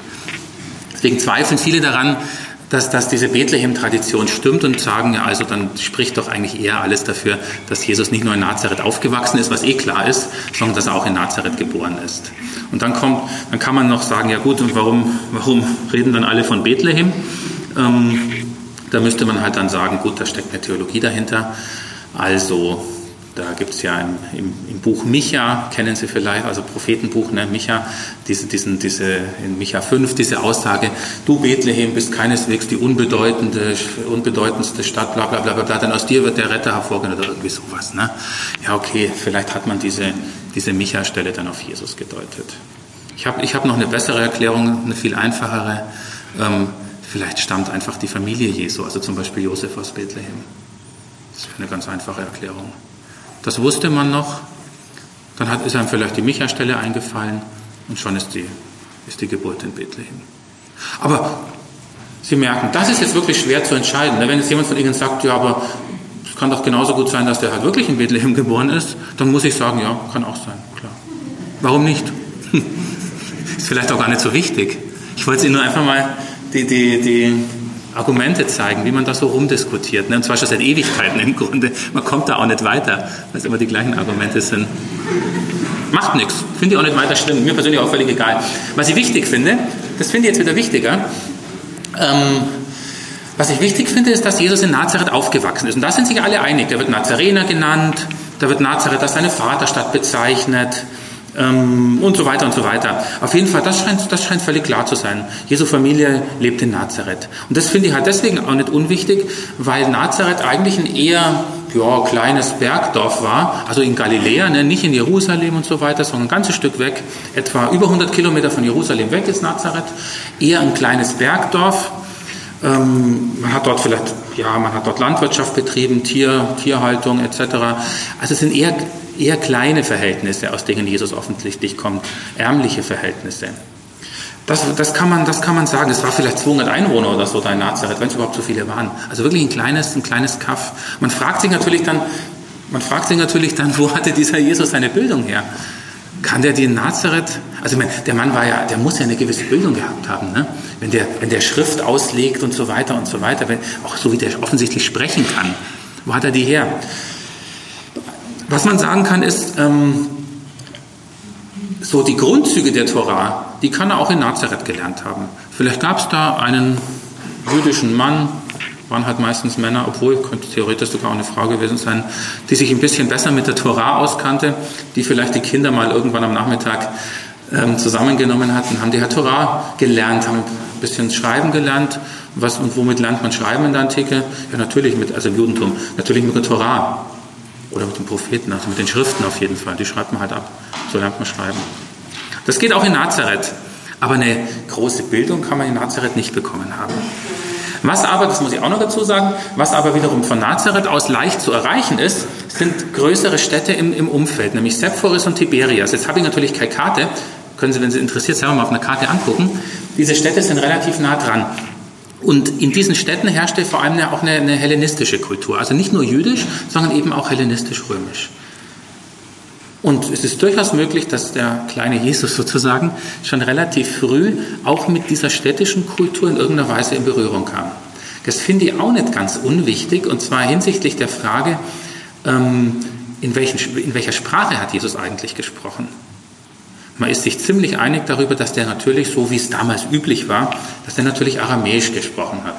Deswegen zweifeln viele daran, dass, dass diese Bethlehem-Tradition stimmt und sagen, ja, also dann spricht doch eigentlich eher alles dafür, dass Jesus nicht nur in Nazareth aufgewachsen ist, was eh klar ist, sondern dass er auch in Nazareth geboren ist. Und dann kommt, dann kann man noch sagen, ja gut, und warum, warum reden dann alle von Bethlehem? Ähm, da müsste man halt dann sagen, gut, da steckt eine Theologie dahinter. Also da gibt es ja im, im, im, Buch Micha, kennen Sie vielleicht, also Prophetenbuch, ne, Micha, diese, diesen, diese, in Micha 5, diese Aussage, du Bethlehem bist keineswegs die unbedeutende, unbedeutendste Stadt, bla bla bla bla, denn aus dir wird der Retter hervorgehen oder irgendwie sowas. Ne? Ja, okay, vielleicht hat man diese, diese Micha-Stelle dann auf Jesus gedeutet. Ich habe ich hab noch eine bessere Erklärung, eine viel einfachere. Ähm, vielleicht stammt einfach die Familie Jesu, also zum Beispiel Josef aus Bethlehem. Das wäre eine ganz einfache Erklärung. Das wusste man noch. Dann hat, ist einem vielleicht die Micha-Stelle eingefallen und schon ist die, ist die Geburt in Bethlehem. Aber Sie merken, das ist jetzt wirklich schwer zu entscheiden. Wenn jetzt jemand von Ihnen sagt, ja, aber es kann doch genauso gut sein, dass der halt wirklich in Bethlehem geboren ist, dann muss ich sagen, ja, kann auch sein, klar. Warum nicht? ist vielleicht auch gar nicht so wichtig. Ich wollte Ihnen nur einfach mal die, die, die, Argumente zeigen, wie man da so rumdiskutiert. Ne? Und zwar schon seit Ewigkeiten im Grunde. Man kommt da auch nicht weiter, weil es immer die gleichen Argumente sind. Macht nichts. Finde ich auch nicht weiter schlimm. Mir persönlich auch völlig egal. Was ich wichtig finde, das finde ich jetzt wieder wichtiger. Ähm, was ich wichtig finde, ist, dass Jesus in Nazareth aufgewachsen ist. Und da sind sich alle einig. Da wird Nazarener genannt, da wird Nazareth als seine Vaterstadt bezeichnet ähm, und so weiter und so weiter. Auf jeden Fall, das scheint, das scheint völlig klar zu sein. Jesu Familie lebt in Nazareth. Und das finde ich halt deswegen auch nicht unwichtig, weil Nazareth eigentlich ein eher ja, kleines Bergdorf war, also in Galiläa, ne, nicht in Jerusalem und so weiter, sondern ein ganzes Stück weg, etwa über 100 Kilometer von Jerusalem weg ist Nazareth, eher ein kleines Bergdorf. Ähm, man hat dort vielleicht, ja, man hat dort Landwirtschaft betrieben, Tier, Tierhaltung etc. Also es sind eher eher kleine Verhältnisse, aus denen Jesus offensichtlich kommt, ärmliche Verhältnisse. Das, das, kann man, das kann man sagen. Es war vielleicht 200 Einwohner oder so da in Nazareth, wenn es überhaupt so viele waren. Also wirklich ein kleines, ein kleines Kaff. Man fragt sich natürlich dann, man fragt sich natürlich dann, wo hatte dieser Jesus seine Bildung her? Kann der die in Nazareth? Also der Mann war ja, der muss ja eine gewisse Bildung gehabt haben, ne? Wenn der, wenn der Schrift auslegt und so weiter und so weiter, wenn, auch so wie der offensichtlich sprechen kann. Wo hat er die her? Was man sagen kann, ist, ähm, so die Grundzüge der Tora, die kann er auch in Nazareth gelernt haben. Vielleicht gab es da einen jüdischen Mann, waren halt meistens Männer, obwohl könnte theoretisch sogar auch eine Frau gewesen sein, die sich ein bisschen besser mit der Tora auskannte, die vielleicht die Kinder mal irgendwann am Nachmittag ähm, zusammengenommen hatten, haben die halt Tora gelernt, haben ein bisschen schreiben gelernt. Was und womit lernt man schreiben in der Antike? Ja, natürlich mit, also im Judentum, natürlich mit der Tora. Oder mit den Propheten, also mit den Schriften auf jeden Fall. Die schreibt man halt ab. So lernt man schreiben. Das geht auch in Nazareth. Aber eine große Bildung kann man in Nazareth nicht bekommen haben. Was aber, das muss ich auch noch dazu sagen, was aber wiederum von Nazareth aus leicht zu erreichen ist, sind größere Städte im, im Umfeld, nämlich Sepphoris und Tiberias. Jetzt habe ich natürlich keine Karte, können Sie, wenn Sie interessiert, selber mal auf einer Karte angucken. Diese Städte sind relativ nah dran. Und in diesen Städten herrschte vor allem auch eine, eine hellenistische Kultur. Also nicht nur jüdisch, sondern eben auch hellenistisch-römisch. Und es ist durchaus möglich, dass der kleine Jesus sozusagen schon relativ früh auch mit dieser städtischen Kultur in irgendeiner Weise in Berührung kam. Das finde ich auch nicht ganz unwichtig, und zwar hinsichtlich der Frage, ähm, in, welchen, in welcher Sprache hat Jesus eigentlich gesprochen? Man ist sich ziemlich einig darüber, dass der natürlich, so wie es damals üblich war, dass der natürlich Aramäisch gesprochen hat.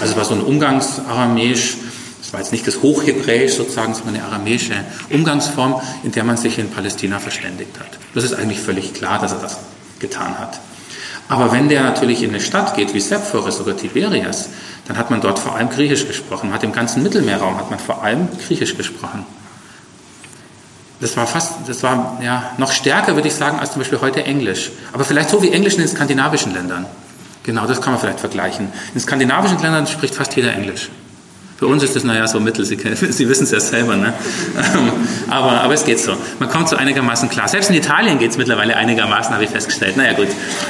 Also war so ein Umgangsaramäisch, das war jetzt nicht das Hochhebräisch sozusagen, sondern eine aramäische Umgangsform, in der man sich in Palästina verständigt hat. Das ist eigentlich völlig klar, dass er das getan hat. Aber wenn der natürlich in eine Stadt geht, wie Sepphoris oder Tiberias, dann hat man dort vor allem Griechisch gesprochen. Man hat im ganzen Mittelmeerraum hat man vor allem Griechisch gesprochen das war fast, das war ja noch stärker, würde ich sagen, als zum Beispiel heute Englisch. Aber vielleicht so wie Englisch in den skandinavischen Ländern. Genau, das kann man vielleicht vergleichen. In skandinavischen Ländern spricht fast jeder Englisch. Für uns ist das, naja, so mittel, Sie, Sie wissen es ja selber, ne? aber, aber es geht so. Man kommt so einigermaßen klar. Selbst in Italien geht es mittlerweile einigermaßen, habe ich festgestellt. Naja, gut,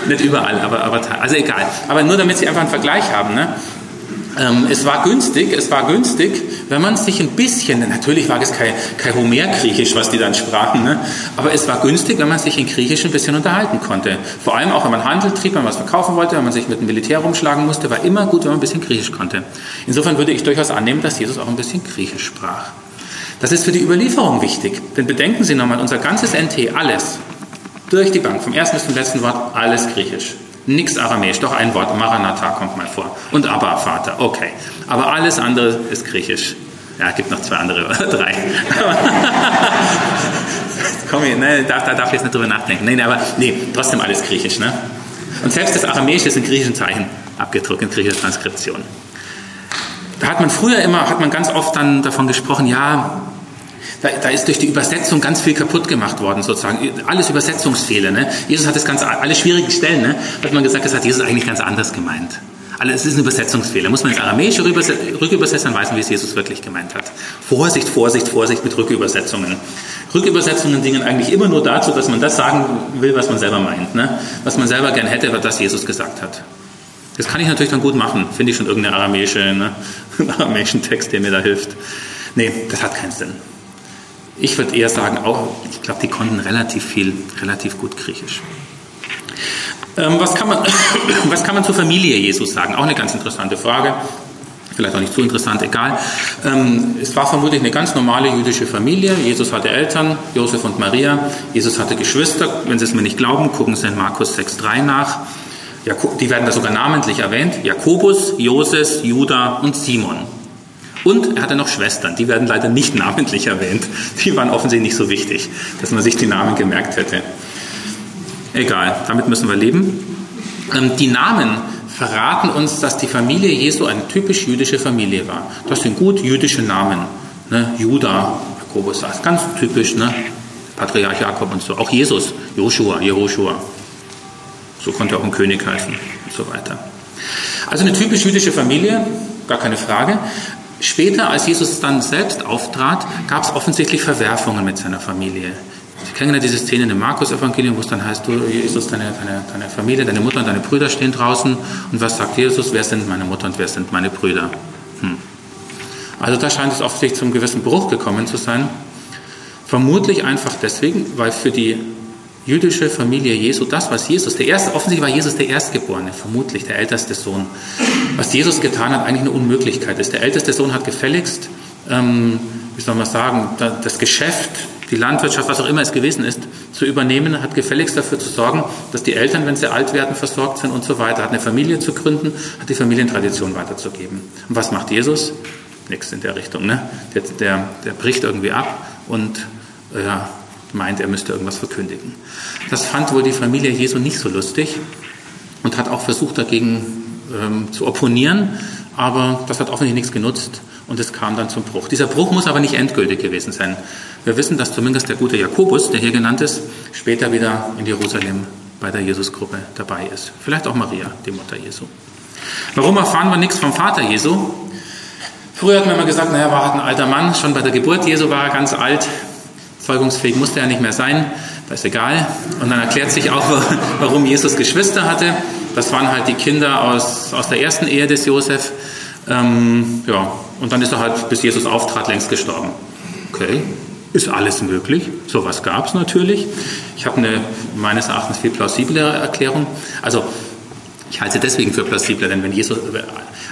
nicht überall, aber, aber also egal. Aber nur damit Sie einfach einen Vergleich haben, ne? Ähm, es war günstig, es war günstig, wenn man sich ein bisschen, natürlich war es kein, kein Homer-Griechisch, was die dann sprachen, ne? aber es war günstig, wenn man sich in Griechisch ein bisschen unterhalten konnte. Vor allem auch, wenn man Handel trieb, wenn man was verkaufen wollte, wenn man sich mit dem Militär rumschlagen musste, war immer gut, wenn man ein bisschen Griechisch konnte. Insofern würde ich durchaus annehmen, dass Jesus auch ein bisschen Griechisch sprach. Das ist für die Überlieferung wichtig, denn bedenken Sie nochmal, unser ganzes NT, alles, durch die Bank, vom ersten bis zum letzten Wort, alles Griechisch. Nichts Aramäisch, doch ein Wort, Maranatha kommt mal vor. Und Abba, Vater, okay. Aber alles andere ist Griechisch. Ja, gibt noch zwei andere, drei. Komm, ne, da, da darf ich jetzt nicht drüber nachdenken. Nee, aber nee, trotzdem alles Griechisch. Ne? Und selbst das Aramäische ist in griechischen Zeichen abgedruckt, in griechischer Transkription. Da hat man früher immer, hat man ganz oft dann davon gesprochen, ja, da, da, ist durch die Übersetzung ganz viel kaputt gemacht worden, sozusagen. Alles Übersetzungsfehler. Ne? Jesus hat das ganz, alle schwierigen Stellen, ne? hat man gesagt, das hat Jesus eigentlich ganz anders gemeint. Also es ist ein Übersetzungsfehler. Muss man ins Aramäische rückübersetzen, dann weiß man, wie es Jesus wirklich gemeint hat. Vorsicht, Vorsicht, Vorsicht mit Rückübersetzungen. Rückübersetzungen dienen eigentlich immer nur dazu, dass man das sagen will, was man selber meint. Ne? Was man selber gern hätte, was Jesus gesagt hat. Das kann ich natürlich dann gut machen. Finde ich schon irgendeinen aramäische, ne? aramäischen Text, der mir da hilft. Nee, das hat keinen Sinn. Ich würde eher sagen, auch, ich glaube, die konnten relativ viel, relativ gut Griechisch. Ähm, was, kann man, was kann man zur Familie Jesus sagen? Auch eine ganz interessante Frage. Vielleicht auch nicht zu interessant, egal. Ähm, es war vermutlich eine ganz normale jüdische Familie. Jesus hatte Eltern, Josef und Maria. Jesus hatte Geschwister. Wenn Sie es mir nicht glauben, gucken Sie in Markus 6,3 nach. Die werden da sogar namentlich erwähnt. Jakobus, Joses, Judah und Simon. Und er hatte noch Schwestern, die werden leider nicht namentlich erwähnt. Die waren offensichtlich nicht so wichtig, dass man sich die Namen gemerkt hätte. Egal, damit müssen wir leben. Ähm, die Namen verraten uns, dass die Familie Jesu eine typisch jüdische Familie war. Das sind gut jüdische Namen. Ne? Judah, Jakobus, das ganz typisch, ne? Patriarch Jakob und so. Auch Jesus, Joshua, Jehoshua. So konnte auch ein König heißen und so weiter. Also eine typisch jüdische Familie, gar keine Frage. Später, als Jesus dann selbst auftrat, gab es offensichtlich Verwerfungen mit seiner Familie. Sie kennen ja diese Szene im Markus-Evangelium, wo es dann heißt, du, Jesus, deine, deine, deine Familie, deine Mutter und deine Brüder stehen draußen. Und was sagt Jesus? Wer sind meine Mutter und wer sind meine Brüder? Hm. Also da scheint es offensichtlich zum gewissen Bruch gekommen zu sein. Vermutlich einfach deswegen, weil für die jüdische Familie Jesu, das, was Jesus, der erste, offensichtlich war Jesus der Erstgeborene, vermutlich der älteste Sohn. Was Jesus getan hat, eigentlich eine Unmöglichkeit ist. Der älteste Sohn hat gefälligst, ähm, wie soll man sagen, das Geschäft, die Landwirtschaft, was auch immer es gewesen ist, zu übernehmen, hat gefälligst dafür zu sorgen, dass die Eltern, wenn sie alt werden, versorgt sind und so weiter, hat eine Familie zu gründen, hat die Familientradition weiterzugeben. Und was macht Jesus? Nichts in der Richtung. Ne? Der, der, der bricht irgendwie ab und ja, meint, er müsste irgendwas verkündigen. Das fand wohl die Familie Jesu nicht so lustig und hat auch versucht dagegen ähm, zu opponieren, aber das hat offensichtlich nichts genutzt und es kam dann zum Bruch. Dieser Bruch muss aber nicht endgültig gewesen sein. Wir wissen, dass zumindest der gute Jakobus, der hier genannt ist, später wieder in Jerusalem bei der Jesusgruppe dabei ist. Vielleicht auch Maria, die Mutter Jesu. Warum erfahren wir nichts vom Vater Jesu? Früher hat man immer gesagt, naja, war halt ein alter Mann, schon bei der Geburt Jesu war er ganz alt, zeugungsfähig musste er nicht mehr sein, das ist egal. Und dann erklärt sich auch, warum Jesus Geschwister hatte. Das waren halt die Kinder aus, aus der ersten Ehe des Josef. Ähm, ja, und dann ist er halt, bis Jesus auftrat, längst gestorben. Okay, ist alles möglich. Sowas gab es natürlich. Ich habe eine meines Erachtens viel plausiblere Erklärung. Also ich halte deswegen für plausibler, denn wenn Jesus,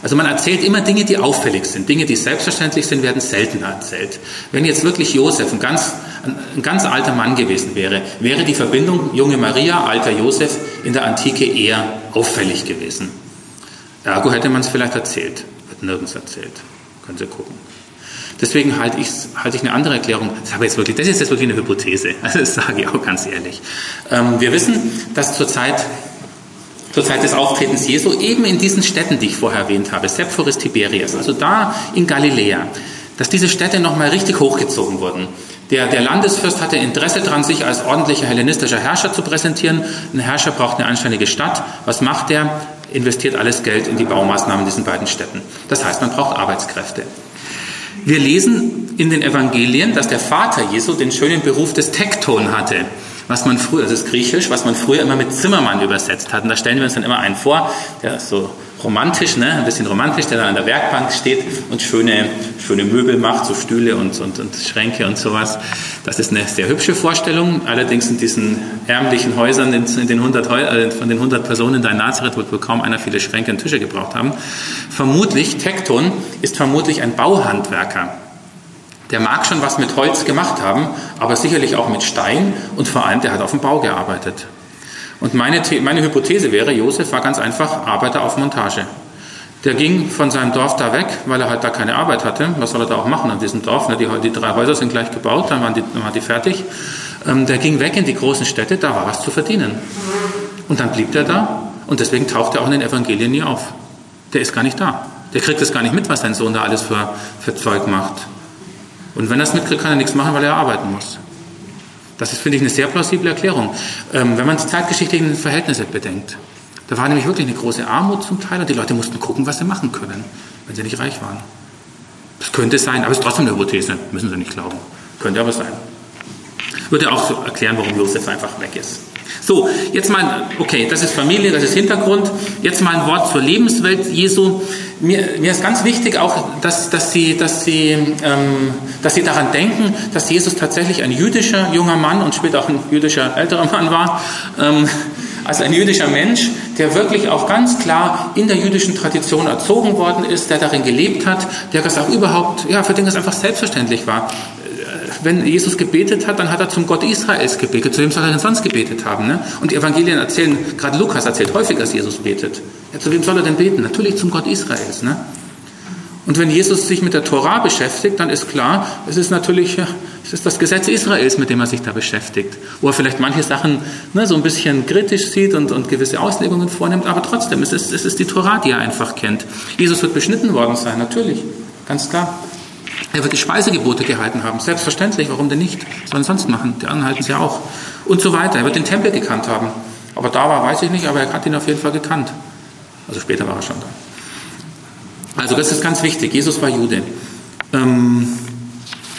also man erzählt immer Dinge, die auffällig sind. Dinge, die selbstverständlich sind, werden seltener erzählt. Wenn jetzt wirklich Josef ein ganz, ein ganz alter Mann gewesen wäre, wäre die Verbindung junge Maria, alter Josef in der Antike eher auffällig gewesen. Ergo hätte man es vielleicht erzählt. Wird nirgends erzählt. Können Sie gucken. Deswegen halte ich, halte ich eine andere Erklärung. Das, habe jetzt wirklich, das ist jetzt wirklich eine Hypothese. Also das sage ich auch ganz ehrlich. Ähm, wir wissen, dass zur Zeit zur Zeit des Auftretens Jesu, eben in diesen Städten, die ich vorher erwähnt habe, Sephoris Tiberias, also da in Galiläa, dass diese Städte nochmal richtig hochgezogen wurden. Der, der Landesfürst hatte Interesse daran, sich als ordentlicher hellenistischer Herrscher zu präsentieren. Ein Herrscher braucht eine anständige Stadt. Was macht er? Investiert alles Geld in die Baumaßnahmen in diesen beiden Städten. Das heißt, man braucht Arbeitskräfte. Wir lesen in den Evangelien, dass der Vater Jesu den schönen Beruf des Tekton hatte was man früher, das ist griechisch, was man früher immer mit Zimmermann übersetzt hat. Und da stellen wir uns dann immer einen vor, der so romantisch, ne? ein bisschen romantisch, der da an der Werkbank steht und schöne, schöne Möbel macht, so Stühle und, und, und Schränke und sowas. Das ist eine sehr hübsche Vorstellung. Allerdings in diesen ärmlichen Häusern, in den 100, äh, von den 100 Personen da in Nazareth, wird wohl kaum einer viele Schränke und Tische gebraucht haben. Vermutlich, Tekton ist vermutlich ein Bauhandwerker. Der mag schon was mit Holz gemacht haben, aber sicherlich auch mit Stein und vor allem, der hat auf dem Bau gearbeitet. Und meine, meine Hypothese wäre, Josef war ganz einfach Arbeiter auf Montage. Der ging von seinem Dorf da weg, weil er halt da keine Arbeit hatte. Was soll er da auch machen an diesem Dorf? Ne? Die, die drei Häuser sind gleich gebaut, dann waren die, dann waren die fertig. Ähm, der ging weg in die großen Städte, da war was zu verdienen. Und dann blieb er da und deswegen taucht er auch in den Evangelien nie auf. Der ist gar nicht da. Der kriegt es gar nicht mit, was sein Sohn da alles für, für Zeug macht. Und wenn er es mitkriegt, kann er nichts machen, weil er arbeiten muss. Das ist, finde ich, eine sehr plausible Erklärung, ähm, wenn man die zeitgeschichtlichen Verhältnisse bedenkt. Da war nämlich wirklich eine große Armut zum Teil und die Leute mussten gucken, was sie machen können, wenn sie nicht reich waren. Das könnte sein, aber es ist trotzdem eine Hypothese, müssen Sie nicht glauben. Könnte aber sein. Würde auch so erklären, warum Josef einfach weg ist. So, jetzt mal, okay, das ist Familie, das ist Hintergrund. Jetzt mal ein Wort zur Lebenswelt Jesu. Mir, mir ist ganz wichtig auch, dass, dass, Sie, dass, Sie, ähm, dass Sie daran denken, dass Jesus tatsächlich ein jüdischer junger Mann und später auch ein jüdischer älterer Mann war. Ähm, also ein jüdischer Mensch, der wirklich auch ganz klar in der jüdischen Tradition erzogen worden ist, der darin gelebt hat, der das auch überhaupt, ja, für den das einfach selbstverständlich war wenn Jesus gebetet hat, dann hat er zum Gott Israels gebetet. Zu wem soll er denn sonst gebetet haben? Ne? Und die Evangelien erzählen, gerade Lukas erzählt häufig, dass Jesus betet. Ja, zu wem soll er denn beten? Natürlich zum Gott Israels. Ne? Und wenn Jesus sich mit der Tora beschäftigt, dann ist klar, es ist natürlich es ist das Gesetz Israels, mit dem er sich da beschäftigt. Wo er vielleicht manche Sachen ne, so ein bisschen kritisch sieht und, und gewisse Auslegungen vornimmt, aber trotzdem, es ist, es ist die Tora, die er einfach kennt. Jesus wird beschnitten worden sein, natürlich, ganz klar. Er wird die Speisegebote gehalten haben. Selbstverständlich, warum denn nicht? Sollen sonst machen. Die anderen halten sie auch. Und so weiter. Er wird den Tempel gekannt haben. Aber da war, weiß ich nicht, aber er hat ihn auf jeden Fall gekannt. Also später war er schon da. Also das ist ganz wichtig. Jesus war Jude. Ähm,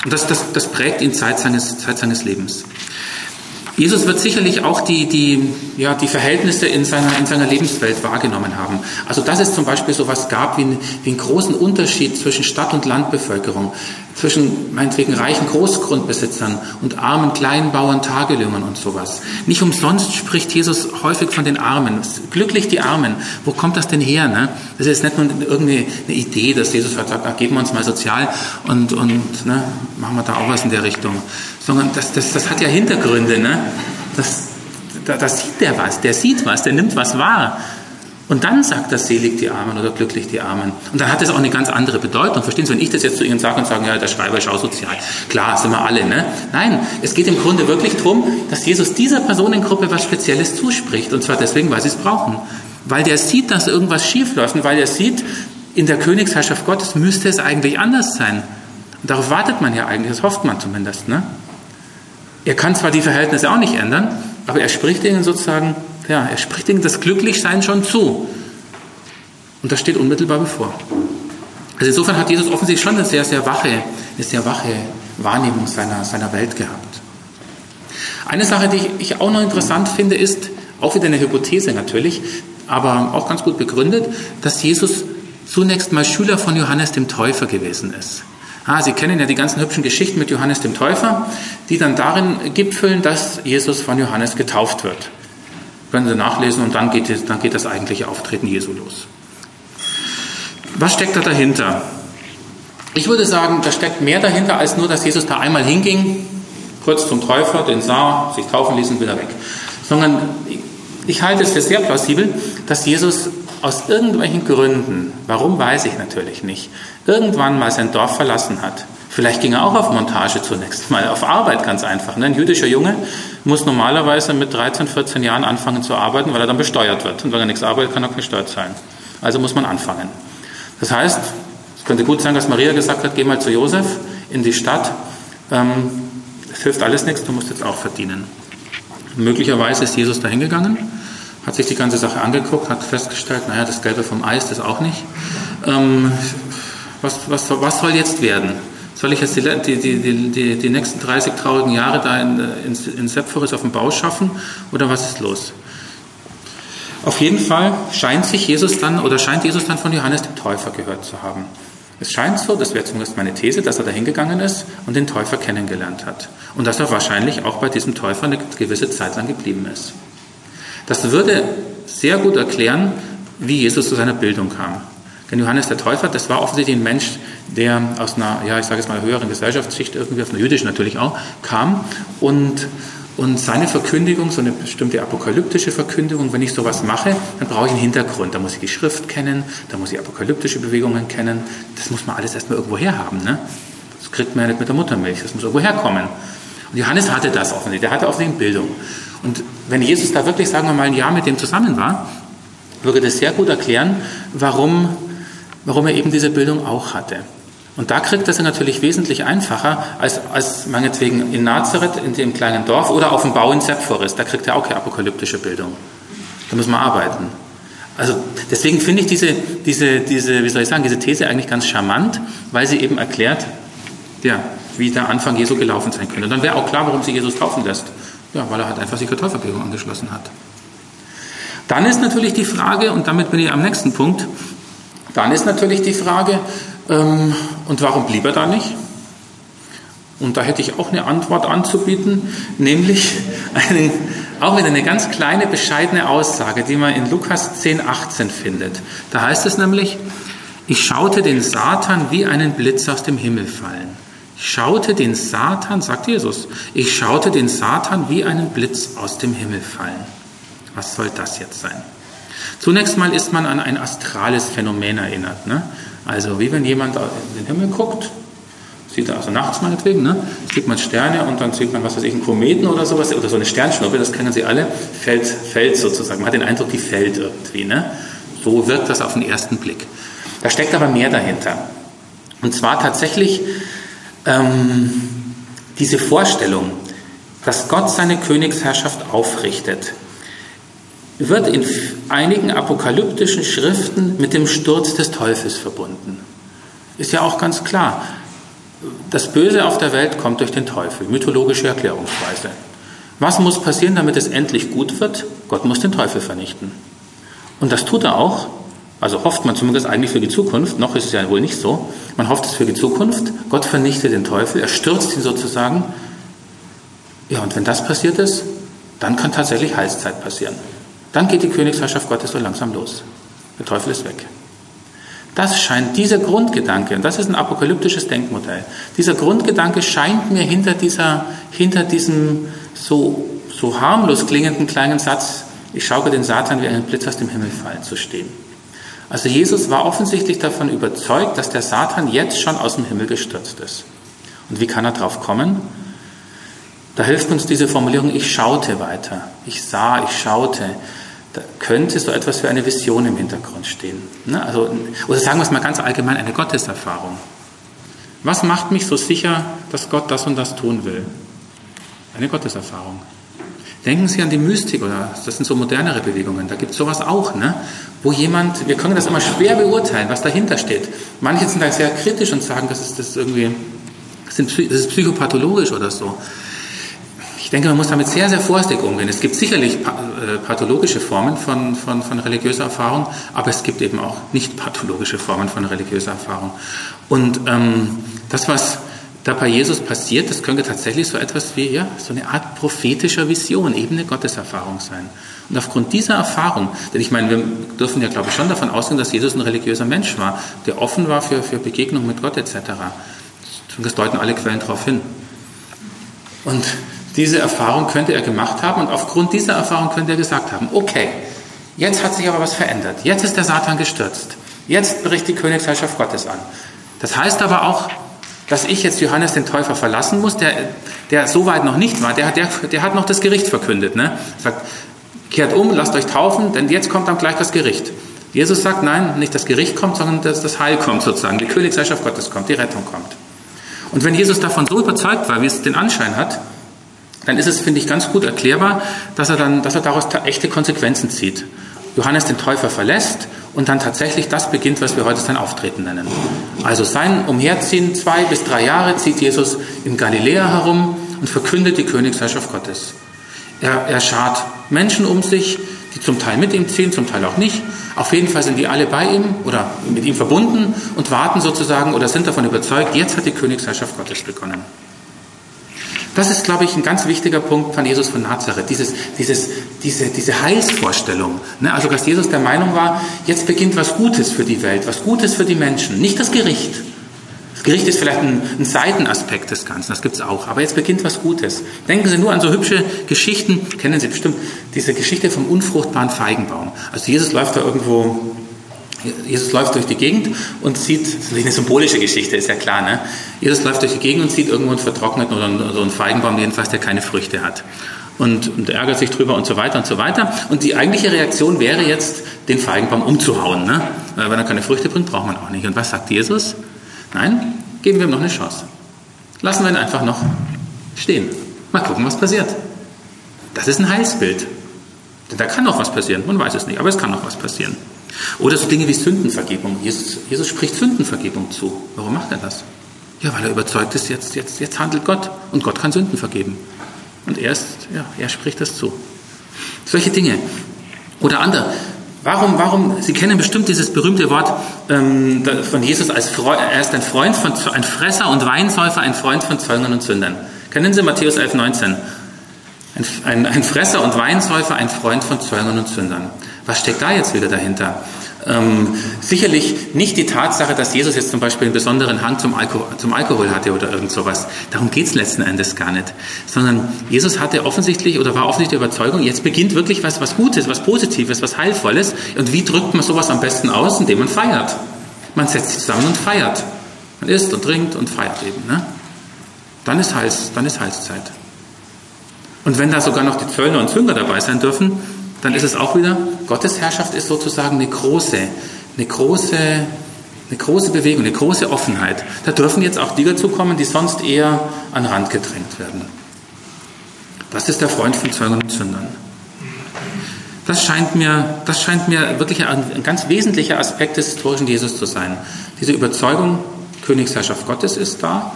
und das, das, das prägt ihn Zeit seines, Zeit seines Lebens. Jesus wird sicherlich auch die, die, ja, die Verhältnisse in seiner, in seiner Lebenswelt wahrgenommen haben. Also dass es zum Beispiel so etwas gab wie, wie einen großen Unterschied zwischen Stadt- und Landbevölkerung, zwischen meinetwegen reichen Großgrundbesitzern und armen Kleinbauern, Tagelöhnern und sowas. Nicht umsonst spricht Jesus häufig von den Armen. Glücklich die Armen. Wo kommt das denn her? Ne? Das ist nicht nur irgendeine Idee, dass Jesus sagt, ah, geben wir uns mal sozial und, und ne, machen wir da auch was in der Richtung sondern das, das, das hat ja Hintergründe. Ne? Das, da, das sieht der was, der sieht was, der nimmt was wahr. Und dann sagt er selig die Armen oder glücklich die Armen. Und dann hat das auch eine ganz andere Bedeutung. Verstehen Sie, wenn ich das jetzt zu Ihnen sage und sage, ja, der Schreiber ist auch sozial. Klar, sind wir alle, ne? Nein, es geht im Grunde wirklich darum, dass Jesus dieser Personengruppe was Spezielles zuspricht. Und zwar deswegen, weil sie es brauchen. Weil der sieht, dass irgendwas schief läuft und weil er sieht, in der Königsherrschaft Gottes müsste es eigentlich anders sein. Und darauf wartet man ja eigentlich, das hofft man zumindest, ne? Er kann zwar die Verhältnisse auch nicht ändern, aber er spricht ihnen sozusagen, ja, er spricht ihnen das Glücklichsein schon zu. Und das steht unmittelbar bevor. Also insofern hat Jesus offensichtlich schon eine sehr, sehr wache, eine sehr wache Wahrnehmung seiner, seiner Welt gehabt. Eine Sache, die ich auch noch interessant finde, ist, auch wieder eine Hypothese natürlich, aber auch ganz gut begründet, dass Jesus zunächst mal Schüler von Johannes dem Täufer gewesen ist. Ah, Sie kennen ja die ganzen hübschen Geschichten mit Johannes dem Täufer, die dann darin gipfeln, dass Jesus von Johannes getauft wird. Können Sie nachlesen und dann geht, dann geht das eigentliche Auftreten Jesu los. Was steckt da dahinter? Ich würde sagen, da steckt mehr dahinter, als nur, dass Jesus da einmal hinging, kurz zum Täufer, den sah, sich taufen ließ und wieder weg. Sondern ich halte es für sehr plausibel, dass Jesus aus irgendwelchen Gründen, warum weiß ich natürlich nicht, irgendwann mal sein Dorf verlassen hat. Vielleicht ging er auch auf Montage zunächst mal, auf Arbeit ganz einfach. Ne? Ein jüdischer Junge muss normalerweise mit 13, 14 Jahren anfangen zu arbeiten, weil er dann besteuert wird. Und wenn er nichts arbeitet, kann er keine Steuer zahlen. Also muss man anfangen. Das heißt, es könnte gut sein, dass Maria gesagt hat, geh mal zu Josef in die Stadt. Ähm, es hilft alles nichts, du musst jetzt auch verdienen. Möglicherweise ist Jesus dahin gegangen hat sich die ganze Sache angeguckt, hat festgestellt, naja, das Gelbe vom Eis, das auch nicht. Ähm, was, was, was soll jetzt werden? Soll ich jetzt die, die, die, die, die nächsten 30 traurigen Jahre da in, in, in Sepphoris auf dem Bau schaffen oder was ist los? Auf jeden Fall scheint sich Jesus dann oder scheint Jesus dann von Johannes dem Täufer gehört zu haben. Es scheint so, das wäre zumindest meine These, dass er da hingegangen ist und den Täufer kennengelernt hat. Und dass er wahrscheinlich auch bei diesem Täufer eine gewisse Zeit lang geblieben ist. Das würde sehr gut erklären, wie Jesus zu seiner Bildung kam. Denn Johannes der Täufer, das war offensichtlich ein Mensch, der aus einer, ja, ich sage jetzt mal, höheren Gesellschaftsschicht, irgendwie aus einer jüdischen natürlich auch, kam und und seine Verkündigung, so eine bestimmte apokalyptische Verkündigung, wenn ich sowas mache, dann brauche ich einen Hintergrund. Da muss ich die Schrift kennen, da muss ich apokalyptische Bewegungen kennen. Das muss man alles erstmal irgendwo herhaben. Ne? Das kriegt man ja nicht mit der Muttermilch, das muss irgendwo herkommen. Und Johannes hatte das offensichtlich, der hatte offensichtlich Bildung. Und wenn Jesus da wirklich, sagen wir mal, ein Jahr mit dem zusammen war, würde das sehr gut erklären, warum, warum er eben diese Bildung auch hatte. Und da kriegt er es natürlich wesentlich einfacher als, als meinetwegen in Nazareth, in dem kleinen Dorf oder auf dem Bau in Sepphoris. Da kriegt er auch keine apokalyptische Bildung. Da muss man arbeiten. Also deswegen finde ich diese, diese, diese, wie soll ich sagen, diese These eigentlich ganz charmant, weil sie eben erklärt, ja, wie der Anfang Jesu gelaufen sein könnte. Und dann wäre auch klar, warum sie Jesus taufen lässt. Ja, weil er halt einfach sich der Täuferbewegung angeschlossen hat. Dann ist natürlich die Frage, und damit bin ich am nächsten Punkt, dann ist natürlich die Frage, ähm, und warum blieb er da nicht? Und da hätte ich auch eine Antwort anzubieten, nämlich eine, auch wieder eine ganz kleine, bescheidene Aussage, die man in Lukas 10, 18 findet. Da heißt es nämlich, ich schaute den Satan wie einen Blitz aus dem Himmel fallen. Ich schaute den Satan, sagt Jesus, ich schaute den Satan wie einen Blitz aus dem Himmel fallen. Was soll das jetzt sein? Zunächst mal ist man an ein astrales Phänomen erinnert. Ne? Also wie wenn jemand in den Himmel guckt, sieht er also nachts meinetwegen, ne? sieht man Sterne und dann sieht man, was weiß ich, einen Kometen oder sowas, oder so eine Sternschnuppe, das kennen Sie alle, fällt, fällt sozusagen. Man hat den Eindruck, die fällt irgendwie. Ne? So wirkt das auf den ersten Blick. Da steckt aber mehr dahinter. Und zwar tatsächlich ähm, diese Vorstellung, dass Gott seine Königsherrschaft aufrichtet wird in einigen apokalyptischen Schriften mit dem Sturz des Teufels verbunden. Ist ja auch ganz klar. Das Böse auf der Welt kommt durch den Teufel, mythologische Erklärungsweise. Was muss passieren, damit es endlich gut wird? Gott muss den Teufel vernichten. Und das tut er auch. Also hofft man zumindest eigentlich für die Zukunft. Noch ist es ja wohl nicht so. Man hofft es für die Zukunft. Gott vernichtet den Teufel, er stürzt ihn sozusagen. Ja, und wenn das passiert ist, dann kann tatsächlich Heilszeit passieren. Dann geht die Königsherrschaft Gottes so langsam los. Der Teufel ist weg. Das scheint dieser Grundgedanke, und das ist ein apokalyptisches Denkmodell, dieser Grundgedanke scheint mir hinter, dieser, hinter diesem so, so harmlos klingenden kleinen Satz, ich schaue den Satan wie einen Blitz aus dem Himmel fallen, zu stehen. Also Jesus war offensichtlich davon überzeugt, dass der Satan jetzt schon aus dem Himmel gestürzt ist. Und wie kann er darauf kommen? Da hilft uns diese Formulierung, ich schaute weiter. Ich sah, ich schaute. Da könnte so etwas für eine Vision im Hintergrund stehen. Ne? Also, oder sagen wir es mal ganz allgemein, eine Gotteserfahrung. Was macht mich so sicher, dass Gott das und das tun will? Eine Gotteserfahrung. Denken Sie an die Mystik oder das sind so modernere Bewegungen. Da gibt es sowas auch, ne? wo jemand, wir können das immer schwer beurteilen, was dahinter steht. Manche sind da sehr kritisch und sagen, das ist das irgendwie, das ist psychopathologisch oder so. Ich denke, man muss damit sehr, sehr vorsichtig umgehen. Es gibt sicherlich äh, pathologische Formen von, von, von religiöser Erfahrung, aber es gibt eben auch nicht pathologische Formen von religiöser Erfahrung. Und ähm, das, was da bei Jesus passiert, das könnte tatsächlich so etwas wie ja, so eine Art prophetischer Vision, eben eine Gotteserfahrung sein. Und aufgrund dieser Erfahrung, denn ich meine, wir dürfen ja, glaube ich, schon davon ausgehen, dass Jesus ein religiöser Mensch war, der offen war für, für Begegnung mit Gott etc. Das deuten alle Quellen darauf hin. Und diese Erfahrung könnte er gemacht haben und aufgrund dieser Erfahrung könnte er gesagt haben, okay, jetzt hat sich aber was verändert. Jetzt ist der Satan gestürzt. Jetzt bricht die Königsherrschaft Gottes an. Das heißt aber auch, dass ich jetzt Johannes den Täufer verlassen muss, der, der so weit noch nicht war, der, der, der hat noch das Gericht verkündet. Ne? Sagt, kehrt um, lasst euch taufen, denn jetzt kommt dann gleich das Gericht. Jesus sagt, nein, nicht das Gericht kommt, sondern das, das Heil kommt sozusagen, die Königsherrschaft Gottes kommt, die Rettung kommt. Und wenn Jesus davon so überzeugt war, wie es den Anschein hat, dann ist es, finde ich, ganz gut erklärbar, dass er, dann, dass er daraus echte Konsequenzen zieht. Johannes den Täufer verlässt und dann tatsächlich das beginnt, was wir heute sein Auftreten nennen. Also sein Umherziehen, zwei bis drei Jahre zieht Jesus in Galiläa herum und verkündet die Königsherrschaft Gottes. Er, er schart Menschen um sich, die zum Teil mit ihm ziehen, zum Teil auch nicht. Auf jeden Fall sind die alle bei ihm oder mit ihm verbunden und warten sozusagen oder sind davon überzeugt, jetzt hat die Königsherrschaft Gottes begonnen. Das ist, glaube ich, ein ganz wichtiger Punkt von Jesus von Nazareth, dieses, dieses, diese, diese Heilsvorstellung. Ne? Also, dass Jesus der Meinung war, jetzt beginnt was Gutes für die Welt, was Gutes für die Menschen, nicht das Gericht. Das Gericht ist vielleicht ein, ein Seitenaspekt des Ganzen, das gibt es auch, aber jetzt beginnt was Gutes. Denken Sie nur an so hübsche Geschichten, kennen Sie bestimmt, diese Geschichte vom unfruchtbaren Feigenbaum. Also Jesus läuft da irgendwo Jesus läuft durch die Gegend und sieht, das ist natürlich eine symbolische Geschichte, ist ja klar, ne? Jesus läuft durch die Gegend und sieht irgendwo einen vertrockneten oder so also einen Feigenbaum jedenfalls, der keine Früchte hat. Und, und ärgert sich drüber und so weiter und so weiter. Und die eigentliche Reaktion wäre jetzt, den Feigenbaum umzuhauen, ne? Weil wenn er keine Früchte bringt, braucht man auch nicht. Und was sagt Jesus? Nein, geben wir ihm noch eine Chance. Lassen wir ihn einfach noch stehen. Mal gucken, was passiert. Das ist ein Heilsbild. Denn da kann noch was passieren. Man weiß es nicht, aber es kann noch was passieren. Oder so Dinge wie Sündenvergebung. Jesus, Jesus spricht Sündenvergebung zu. Warum macht er das? Ja, weil er überzeugt ist, jetzt, jetzt, jetzt handelt Gott und Gott kann Sünden vergeben. Und er, ist, ja, er spricht das zu. Solche Dinge. Oder andere. Warum, warum, Sie kennen bestimmt dieses berühmte Wort ähm, von Jesus als Freund, er ist ein Freund von, ein Fresser und Weinsäufer, ein Freund von Zöllnern und Sündern. Kennen Sie Matthäus 11, 19? Ein, ein, ein Fresser und Weinsäufer, ein Freund von Zöllnern und Sündern. Was steckt da jetzt wieder dahinter? Ähm, sicherlich nicht die Tatsache, dass Jesus jetzt zum Beispiel einen besonderen Hang zum, Alko zum Alkohol hatte oder irgend sowas. Darum geht es letzten Endes gar nicht. Sondern Jesus hatte offensichtlich oder war offensichtlich der Überzeugung, jetzt beginnt wirklich was, was Gutes, was Positives, was Heilvolles. Und wie drückt man sowas am besten aus? Indem man feiert. Man setzt sich zusammen und feiert. Man isst und trinkt und feiert eben. Ne? Dann, ist Heils, dann ist Heilszeit. Und wenn da sogar noch die Zöllner und Zünger dabei sein dürfen, dann ist es auch wieder, Gottes Herrschaft ist sozusagen eine große, eine große, eine große Bewegung, eine große Offenheit. Da dürfen jetzt auch die dazukommen, die sonst eher an den Rand gedrängt werden. Das ist der Freund von Zeugen und Sündern. Das scheint mir, das scheint mir wirklich ein, ganz wesentlicher Aspekt des historischen Jesus zu sein. Diese Überzeugung, Königsherrschaft Gottes ist da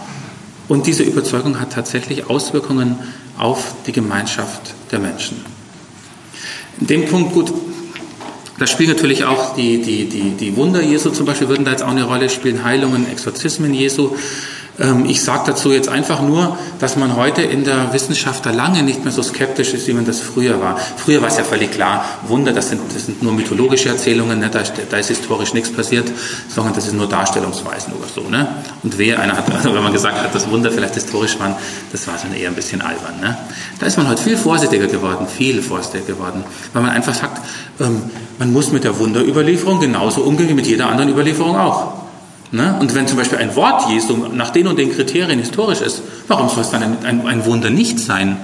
und diese Überzeugung hat tatsächlich Auswirkungen auf die Gemeinschaft der Menschen. In dem Punkt, gut, da spielen natürlich auch die, die, die, die Wunder Jesu zum Beispiel, würden da jetzt auch eine Rolle spielen, Heilungen, Exorzismen Jesu. Ähm, ich sage dazu jetzt einfach nur, dass man heute in der Wissenschaft da lange nicht mehr so skeptisch ist, wie man das früher war. Früher war es ja völlig klar, Wunder, das sind, das sind nur mythologische Erzählungen, ne? da, ist, da ist historisch nichts passiert, sondern das ist nur Darstellungsweisen oder so. Ne? Und wer einer hat, also wenn man gesagt hat, dass Wunder vielleicht historisch waren, das war dann eher ein bisschen albern. Ne? Da ist man heute viel vorsichtiger geworden, viel vorsichtiger geworden, weil man einfach sagt, ähm, man muss mit der Wunderüberlieferung genauso umgehen wie mit jeder anderen Überlieferung auch. Ne? Und wenn zum Beispiel ein Wort Jesu nach den und den Kriterien historisch ist, warum soll es dann ein, ein, ein Wunder nicht sein?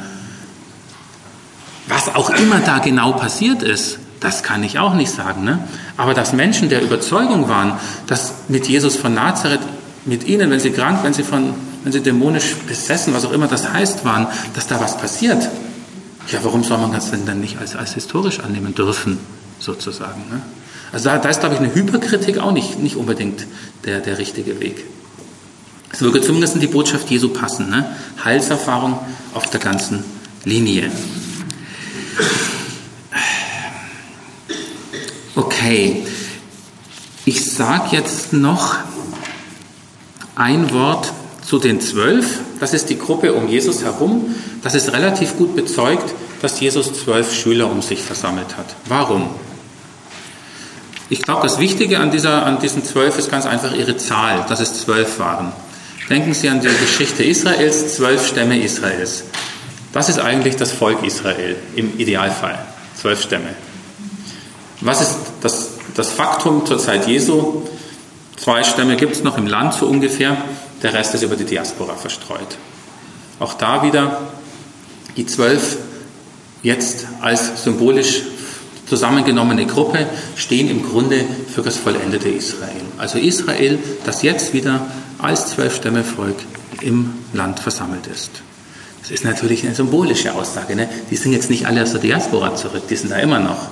Was auch immer da genau passiert ist, das kann ich auch nicht sagen. Ne? Aber dass Menschen der Überzeugung waren, dass mit Jesus von Nazareth, mit ihnen, wenn sie krank, wenn sie, von, wenn sie dämonisch besessen, was auch immer das heißt, waren, dass da was passiert. Ja, warum soll man das denn dann nicht als, als historisch annehmen dürfen, sozusagen? Ne? Also da, da ist, glaube ich, eine Hyperkritik auch nicht, nicht unbedingt der, der richtige Weg. Es würde zumindest in die Botschaft Jesu passen. Ne? Heilserfahrung auf der ganzen Linie. Okay, ich sage jetzt noch ein Wort zu den zwölf. Das ist die Gruppe um Jesus herum. Das ist relativ gut bezeugt, dass Jesus zwölf Schüler um sich versammelt hat. Warum? Ich glaube, das Wichtige an, dieser, an diesen zwölf ist ganz einfach ihre Zahl, dass es zwölf waren. Denken Sie an die Geschichte Israels, zwölf Stämme Israels. Das ist eigentlich das Volk Israel im Idealfall, zwölf Stämme. Was ist das, das Faktum zur Zeit Jesu? Zwei Stämme gibt es noch im Land so ungefähr, der Rest ist über die Diaspora verstreut. Auch da wieder die zwölf jetzt als symbolisch zusammengenommene Gruppe stehen im Grunde für das vollendete Israel. Also Israel, das jetzt wieder als Zwölfstämmevolk im Land versammelt ist. Das ist natürlich eine symbolische Aussage. Ne? Die sind jetzt nicht alle aus der Diaspora zurück, die sind da immer noch.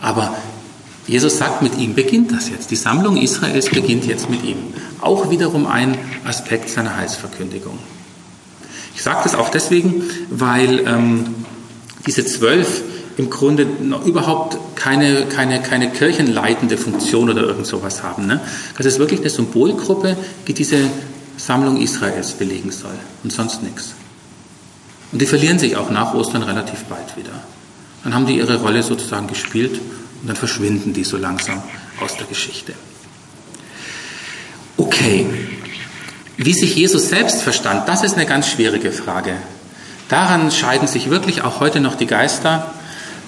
Aber Jesus sagt, mit ihm beginnt das jetzt. Die Sammlung Israels beginnt jetzt mit ihm. Auch wiederum ein Aspekt seiner Heilsverkündigung. Ich sage das auch deswegen, weil ähm, diese zwölf im Grunde noch überhaupt keine, keine, keine kirchenleitende Funktion oder irgend sowas haben. Ne? Das ist wirklich eine Symbolgruppe, die diese Sammlung Israels belegen soll und sonst nichts. Und die verlieren sich auch nach Ostern relativ bald wieder. Dann haben die ihre Rolle sozusagen gespielt und dann verschwinden die so langsam aus der Geschichte. Okay, wie sich Jesus selbst verstand, das ist eine ganz schwierige Frage. Daran scheiden sich wirklich auch heute noch die Geister.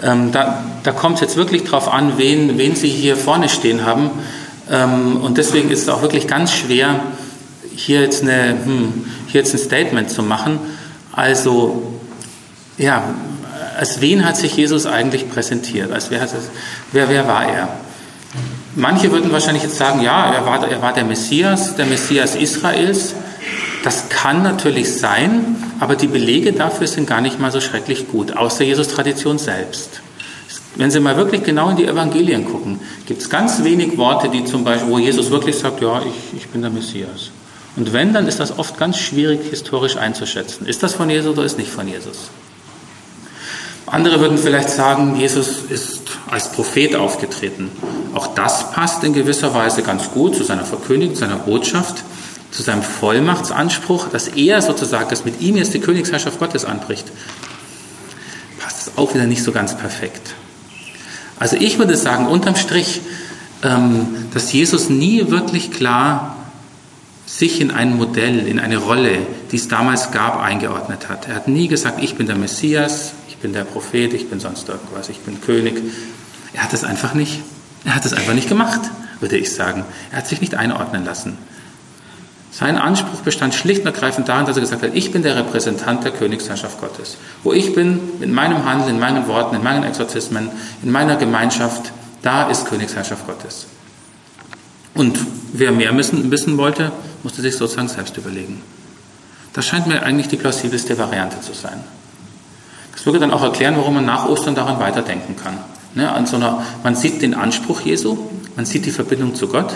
Ähm, da da kommt es jetzt wirklich darauf an, wen, wen Sie hier vorne stehen haben. Ähm, und deswegen ist es auch wirklich ganz schwer, hier jetzt, eine, hm, hier jetzt ein Statement zu machen. Also, ja, als wen hat sich Jesus eigentlich präsentiert? Als wer, wer, wer war er? Manche würden wahrscheinlich jetzt sagen, ja, er war, er war der Messias, der Messias Israels. Das kann natürlich sein, aber die Belege dafür sind gar nicht mal so schrecklich gut, aus der Jesus-Tradition selbst. Wenn Sie mal wirklich genau in die Evangelien gucken, gibt es ganz wenig Worte, die zum Beispiel, wo Jesus wirklich sagt, ja, ich, ich bin der Messias. Und wenn, dann ist das oft ganz schwierig historisch einzuschätzen. Ist das von Jesus oder ist nicht von Jesus? Andere würden vielleicht sagen, Jesus ist als Prophet aufgetreten. Auch das passt in gewisser Weise ganz gut zu seiner Verkündigung, seiner Botschaft, zu seinem Vollmachtsanspruch, dass er sozusagen, dass mit ihm jetzt die Königsherrschaft Gottes anbricht. Passt es auch wieder nicht so ganz perfekt. Also ich würde sagen, unterm Strich, ähm, dass Jesus nie wirklich klar sich in ein Modell, in eine Rolle, die es damals gab, eingeordnet hat. Er hat nie gesagt, ich bin der Messias, ich bin der Prophet, ich bin sonst irgendwas, ich bin König. Er hat es einfach nicht. Er hat es einfach nicht gemacht, würde ich sagen. Er hat sich nicht einordnen lassen. Sein Anspruch bestand schlicht und ergreifend darin, dass er gesagt hat, ich bin der Repräsentant der Königsherrschaft Gottes. Wo ich bin, in meinem Handeln, in meinen Worten, in meinen Exorzismen, in meiner Gemeinschaft, da ist Königsherrschaft Gottes. Und wer mehr wissen, wissen wollte, musste sich sozusagen selbst überlegen. Das scheint mir eigentlich die plausibelste Variante zu sein. Das würde dann auch erklären, warum man nach Ostern daran weiterdenken kann. Ne, an so einer, man sieht den Anspruch Jesu, man sieht die Verbindung zu Gott,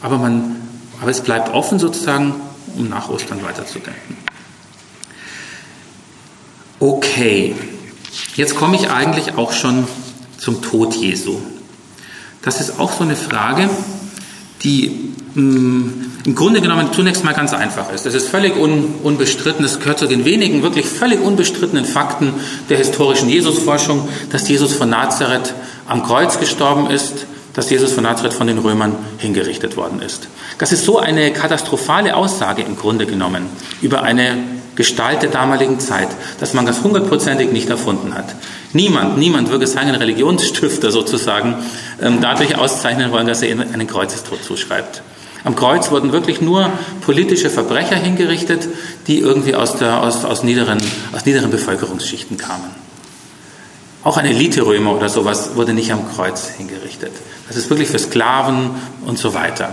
aber, man, aber es bleibt offen sozusagen, um nach Ostern weiterzudenken. Okay, jetzt komme ich eigentlich auch schon zum Tod Jesu. Das ist auch so eine Frage, die mh, mm, im Grunde genommen zunächst mal ganz einfach ist. Das ist völlig un, unbestritten, es gehört zu den wenigen wirklich völlig unbestrittenen Fakten der historischen Jesusforschung, dass Jesus von Nazareth am Kreuz gestorben ist, dass Jesus von Nazareth von den Römern hingerichtet worden ist. Das ist so eine katastrophale Aussage im Grunde genommen über eine Gestalt der damaligen Zeit, dass man das hundertprozentig nicht erfunden hat. Niemand, niemand würde seinen Religionsstifter sozusagen ähm, dadurch auszeichnen wollen, dass er ihnen einen Kreuzestod zuschreibt. Am Kreuz wurden wirklich nur politische Verbrecher hingerichtet, die irgendwie aus, der, aus, aus, niederen, aus niederen Bevölkerungsschichten kamen. Auch ein Elite-Römer oder sowas wurde nicht am Kreuz hingerichtet. Das ist wirklich für Sklaven und so weiter.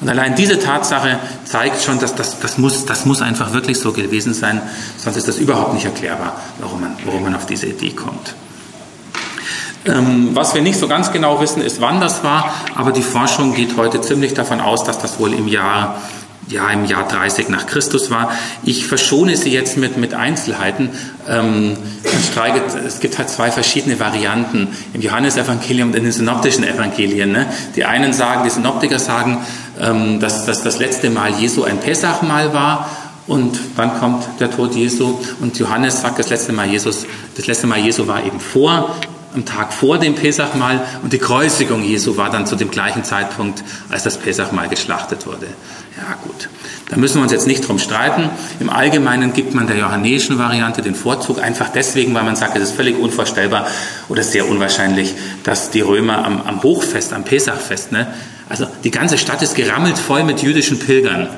Und allein diese Tatsache zeigt schon, dass das, das, muss, das muss einfach wirklich so gewesen sein, sonst ist das überhaupt nicht erklärbar, warum man, warum man auf diese Idee kommt. Ähm, was wir nicht so ganz genau wissen, ist, wann das war, aber die Forschung geht heute ziemlich davon aus, dass das wohl im Jahr ja, im Jahr 30 nach Christus war. Ich verschone Sie jetzt mit, mit Einzelheiten. Ähm, es gibt halt zwei verschiedene Varianten im Johannesevangelium und in den synoptischen Evangelien. Ne? Die einen sagen, die Synoptiker sagen, ähm, dass, dass das letzte Mal Jesu ein Pessachmahl war und dann kommt der Tod Jesu und Johannes sagt, das letzte Mal Jesus, das letzte Mal Jesu war eben vor am Tag vor dem Pesachmahl und die Kreuzigung Jesu war dann zu dem gleichen Zeitpunkt, als das Pesachmahl geschlachtet wurde. Ja gut, da müssen wir uns jetzt nicht drum streiten. Im Allgemeinen gibt man der johannäischen Variante den Vorzug, einfach deswegen, weil man sagt, es ist völlig unvorstellbar oder sehr unwahrscheinlich, dass die Römer am, am Hochfest, am Pesachfest, ne, also die ganze Stadt ist gerammelt voll mit jüdischen Pilgern.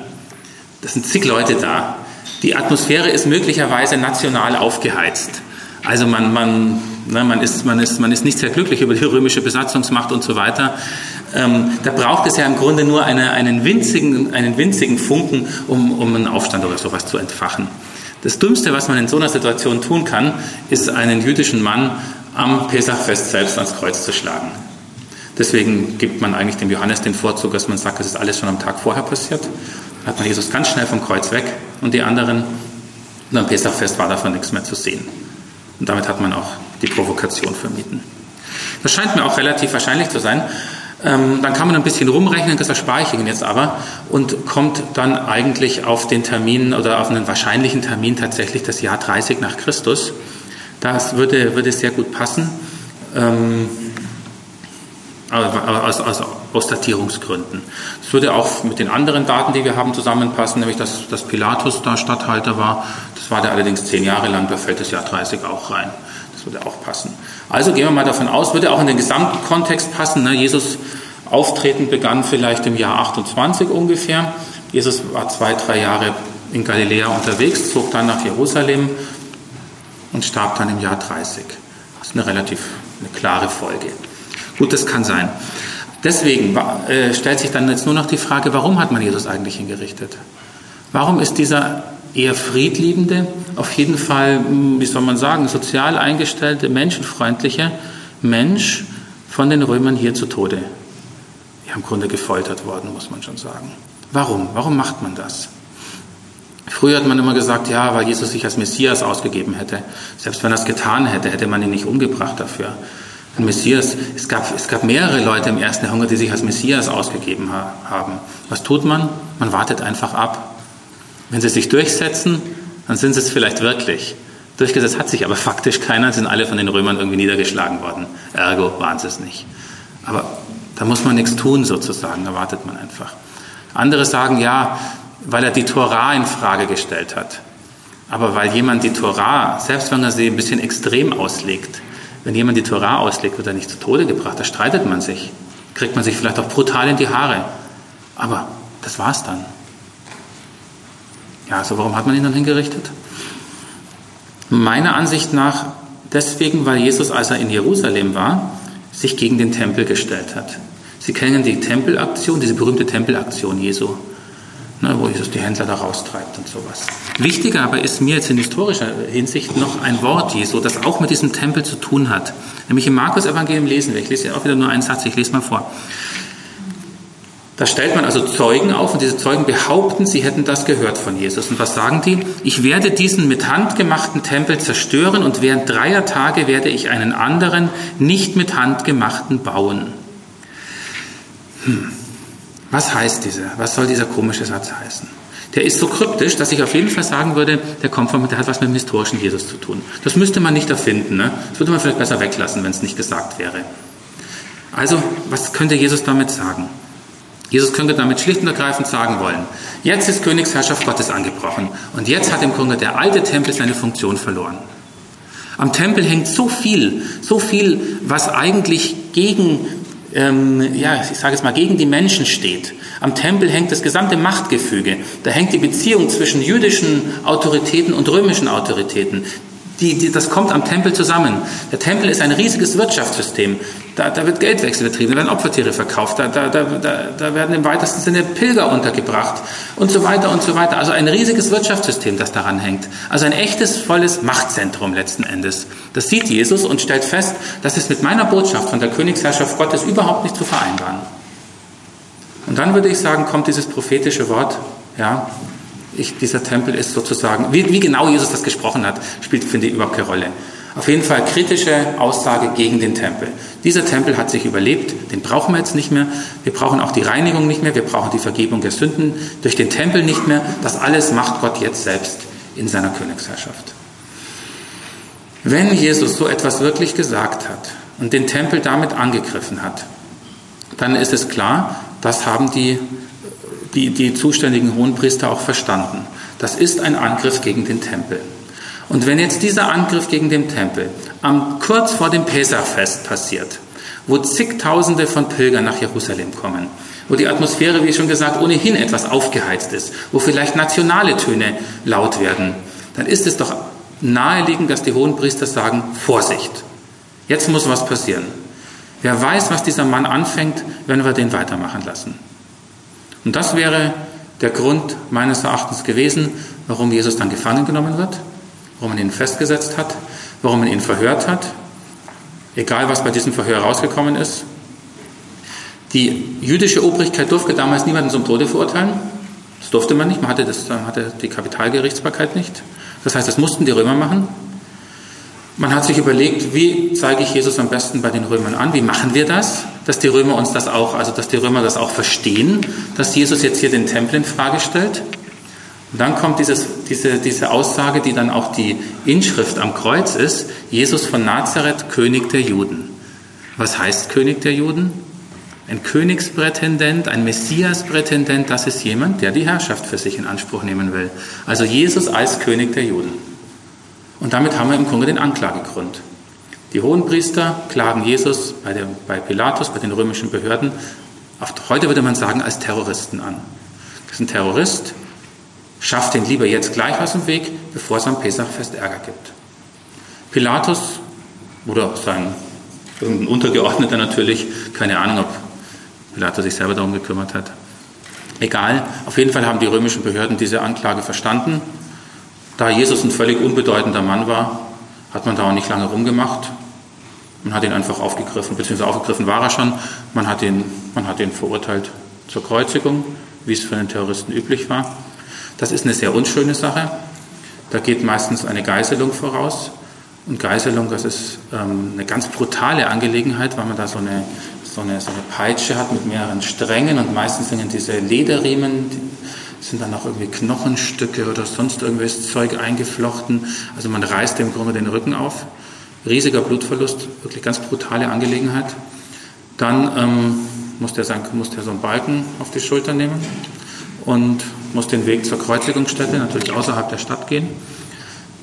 Das sind zig Leute da. Die Atmosphäre ist möglicherweise national aufgeheizt. Also man, man Ne, man, ist, man, ist, man ist nicht sehr glücklich über die römische Besatzungsmacht und so weiter. Ähm, da braucht es ja im Grunde nur eine, einen, winzigen, einen winzigen Funken, um, um einen Aufstand oder sowas zu entfachen. Das Dümmste, was man in so einer Situation tun kann, ist einen jüdischen Mann am Pesachfest selbst ans Kreuz zu schlagen. Deswegen gibt man eigentlich dem Johannes den Vorzug, dass man sagt, es ist alles schon am Tag vorher passiert. Hat man Jesus ganz schnell vom Kreuz weg und die anderen, und am Pesachfest war davon nichts mehr zu sehen. Und damit hat man auch die Provokation vermieden. Das scheint mir auch relativ wahrscheinlich zu sein. Ähm, dann kann man ein bisschen rumrechnen, das erspare ich Ihnen jetzt aber, und kommt dann eigentlich auf den Termin oder auf einen wahrscheinlichen Termin tatsächlich das Jahr 30 nach Christus. Das würde, würde sehr gut passen. Ähm, aus, aus, aus Datierungsgründen. Es würde auch mit den anderen Daten, die wir haben, zusammenpassen, nämlich dass, dass Pilatus da Statthalter war. Das war der allerdings zehn Jahre lang, da fällt das Jahr 30 auch rein. Das würde auch passen. Also gehen wir mal davon aus, würde auch in den gesamten Kontext passen. Ne? Jesus Auftreten begann vielleicht im Jahr 28 ungefähr. Jesus war zwei, drei Jahre in Galiläa unterwegs, zog dann nach Jerusalem und starb dann im Jahr 30. Das ist eine relativ eine klare Folge. Gut, das kann sein. Deswegen äh, stellt sich dann jetzt nur noch die Frage, warum hat man Jesus eigentlich hingerichtet? Warum ist dieser eher friedliebende, auf jeden Fall, hm, wie soll man sagen, sozial eingestellte, menschenfreundliche Mensch von den Römern hier zu Tode? Ja, im Grunde gefoltert worden, muss man schon sagen. Warum? Warum macht man das? Früher hat man immer gesagt, ja, weil Jesus sich als Messias ausgegeben hätte. Selbst wenn er es getan hätte, hätte man ihn nicht umgebracht dafür. Ein Messias, es gab, es gab mehrere Leute im ersten Jahrhundert, die sich als Messias ausgegeben haben. Was tut man? Man wartet einfach ab. Wenn sie sich durchsetzen, dann sind sie es vielleicht wirklich. Durchgesetzt hat sich aber faktisch keiner, sind alle von den Römern irgendwie niedergeschlagen worden. Ergo waren sie es nicht. Aber da muss man nichts tun sozusagen, da wartet man einfach. Andere sagen, ja, weil er die Torah in Frage gestellt hat. Aber weil jemand die Torah, selbst wenn er sie ein bisschen extrem auslegt, wenn jemand die Torah auslegt, wird er nicht zu Tode gebracht. Da streitet man sich. Kriegt man sich vielleicht auch brutal in die Haare. Aber das war's dann. Ja, also warum hat man ihn dann hingerichtet? Meiner Ansicht nach deswegen, weil Jesus, als er in Jerusalem war, sich gegen den Tempel gestellt hat. Sie kennen die Tempelaktion, diese berühmte Tempelaktion Jesu ne, wo Jesus die Händler da raustreibt und sowas. Wichtiger aber ist mir jetzt in historischer Hinsicht noch ein Wort Jesu, das auch mit diesem Tempel zu tun hat. Nämlich im Markus-Evangelium lesen wir. Ich lese ja auch wieder nur einen Satz, ich lese mal vor. Da stellt man also Zeugen auf und diese Zeugen behaupten, sie hätten das gehört von Jesus. Und was sagen die? Ich werde diesen mit Hand gemachten Tempel zerstören und während dreier Tage werde ich einen anderen, nicht mit Hand gemachten bauen. Hm. Was heißt dieser? Was soll dieser komische Satz heißen? Der ist so kryptisch, dass ich auf jeden Fall sagen würde, der kommt von, der hat was mit dem historischen Jesus zu tun. Das müsste man nicht erfinden. Ne? Das würde man vielleicht besser weglassen, wenn es nicht gesagt wäre. Also, was könnte Jesus damit sagen? Jesus könnte damit schlicht und ergreifend sagen wollen, jetzt ist Königsherrschaft Gottes angebrochen und jetzt hat im Grunde der alte Tempel seine Funktion verloren. Am Tempel hängt so viel, so viel, was eigentlich gegen ähm, ja, ich sage es mal, gegen die Menschen steht. Am Tempel hängt das gesamte Machtgefüge. Da hängt die Beziehung zwischen jüdischen Autoritäten und römischen Autoritäten. Die, die, das kommt am Tempel zusammen. Der Tempel ist ein riesiges Wirtschaftssystem. Da, da wird Geldwechsel betrieben, da werden Opfertiere verkauft, da, da, da, da werden im weitesten Sinne Pilger untergebracht und so weiter und so weiter. Also ein riesiges Wirtschaftssystem, das daran hängt. Also ein echtes, volles Machtzentrum letzten Endes. Das sieht Jesus und stellt fest, das ist mit meiner Botschaft von der Königsherrschaft Gottes überhaupt nicht zu vereinbaren. Und dann würde ich sagen, kommt dieses prophetische Wort, ja, ich, dieser Tempel ist sozusagen, wie, wie genau Jesus das gesprochen hat, spielt, finde ich, überhaupt keine Rolle. Auf jeden Fall kritische Aussage gegen den Tempel. Dieser Tempel hat sich überlebt, den brauchen wir jetzt nicht mehr. Wir brauchen auch die Reinigung nicht mehr, wir brauchen die Vergebung der Sünden durch den Tempel nicht mehr. Das alles macht Gott jetzt selbst in seiner Königsherrschaft. Wenn Jesus so etwas wirklich gesagt hat und den Tempel damit angegriffen hat, dann ist es klar, das haben die die, die zuständigen Hohenpriester auch verstanden. Das ist ein Angriff gegen den Tempel. Und wenn jetzt dieser Angriff gegen den Tempel am, kurz vor dem Pesachfest passiert, wo zigtausende von Pilgern nach Jerusalem kommen, wo die Atmosphäre, wie schon gesagt, ohnehin etwas aufgeheizt ist, wo vielleicht nationale Töne laut werden, dann ist es doch naheliegend, dass die Hohenpriester sagen, Vorsicht, jetzt muss was passieren. Wer weiß, was dieser Mann anfängt, wenn wir den weitermachen lassen. Und das wäre der Grund meines Erachtens gewesen, warum Jesus dann gefangen genommen wird, warum man ihn festgesetzt hat, warum man ihn verhört hat, egal was bei diesem Verhör rausgekommen ist. Die jüdische Obrigkeit durfte damals niemanden zum Tode verurteilen. Das durfte man nicht, man hatte, das, man hatte die Kapitalgerichtsbarkeit nicht. Das heißt, das mussten die Römer machen. Man hat sich überlegt, wie zeige ich Jesus am besten bei den Römern an? Wie machen wir das? Dass die Römer uns das auch, also dass die Römer das auch verstehen, dass Jesus jetzt hier den Tempel in Frage stellt. Und dann kommt dieses, diese, diese Aussage, die dann auch die Inschrift am Kreuz ist, Jesus von Nazareth, König der Juden. Was heißt König der Juden? Ein Königsprätendent, ein Messiasprätendent, das ist jemand, der die Herrschaft für sich in Anspruch nehmen will. Also Jesus als König der Juden. Und damit haben wir im Grunde den Anklagegrund. Die Hohenpriester klagen Jesus bei, der, bei Pilatus, bei den römischen Behörden, heute würde man sagen, als Terroristen an. Das ist ein Terrorist, schafft den lieber jetzt gleich aus dem Weg, bevor es am Pesachfest Ärger gibt. Pilatus oder sein irgendein Untergeordneter natürlich, keine Ahnung, ob Pilatus sich selber darum gekümmert hat. Egal, auf jeden Fall haben die römischen Behörden diese Anklage verstanden da Jesus ein völlig unbedeutender Mann war, hat man da auch nicht lange rumgemacht. Man hat ihn einfach aufgegriffen, beziehungsweise aufgegriffen war er schon. Man hat ihn, man hat ihn verurteilt zur Kreuzigung, wie es für einen Terroristen üblich war. Das ist eine sehr unschöne Sache. Da geht meistens eine Geiselung voraus. Und Geiselung, das ist ähm, eine ganz brutale Angelegenheit, weil man da so eine, so, eine, so eine Peitsche hat mit mehreren Strängen und meistens sind diese Lederriemen, sind dann auch irgendwie Knochenstücke oder sonst irgendwelches Zeug eingeflochten. Also man reißt im Grunde den Rücken auf. Riesiger Blutverlust, wirklich ganz brutale Angelegenheit. Dann ähm, muss, der sein, muss der so einen Balken auf die Schulter nehmen und muss den Weg zur Kreuzigungsstätte, natürlich außerhalb der Stadt gehen.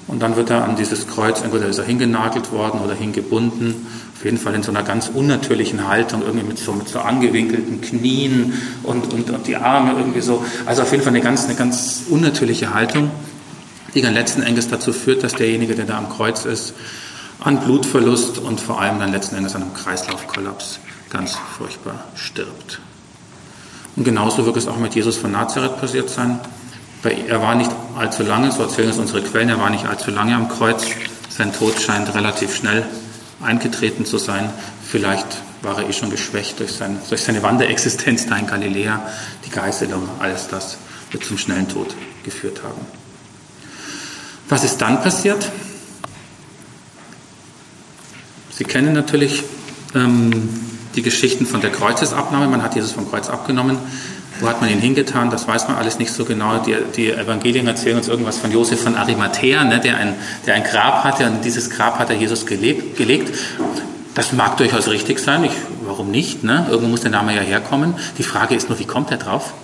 Und dann wird er an dieses Kreuz, entweder ist er hingenagelt worden oder hingebunden, auf jeden Fall in so einer ganz unnatürlichen Haltung, irgendwie mit so, mit so angewinkelten Knien und, und, und die Arme irgendwie so. Also auf jeden Fall eine ganz, eine ganz unnatürliche Haltung, die dann letzten Endes dazu führt, dass derjenige, der da am Kreuz ist, an Blutverlust und vor allem dann letzten Endes an einem Kreislaufkollaps ganz furchtbar stirbt. Und genauso wird es auch mit Jesus von Nazareth passiert sein. Er war nicht allzu lange, so erzählen es unsere Quellen, er war nicht allzu lange am Kreuz. Sein Tod scheint relativ schnell eingetreten zu sein. Vielleicht war er eh schon geschwächt durch, sein, durch seine Wanderexistenz da in Galiläa. Die Geißelung, alles das wird zum schnellen Tod geführt haben. Was ist dann passiert? Sie kennen natürlich ähm, die Geschichten von der Kreuzesabnahme. Man hat Jesus vom Kreuz abgenommen. Wo hat man ihn hingetan? Das weiß man alles nicht so genau. Die, die Evangelien erzählen uns irgendwas von Josef von Arimathea, ne, der, ein, der ein Grab hatte und in dieses Grab hat er Jesus gelebt, gelegt. Das mag durchaus richtig sein. Ich, warum nicht? Ne? Irgendwo muss der Name ja herkommen. Die Frage ist nur, wie kommt er drauf?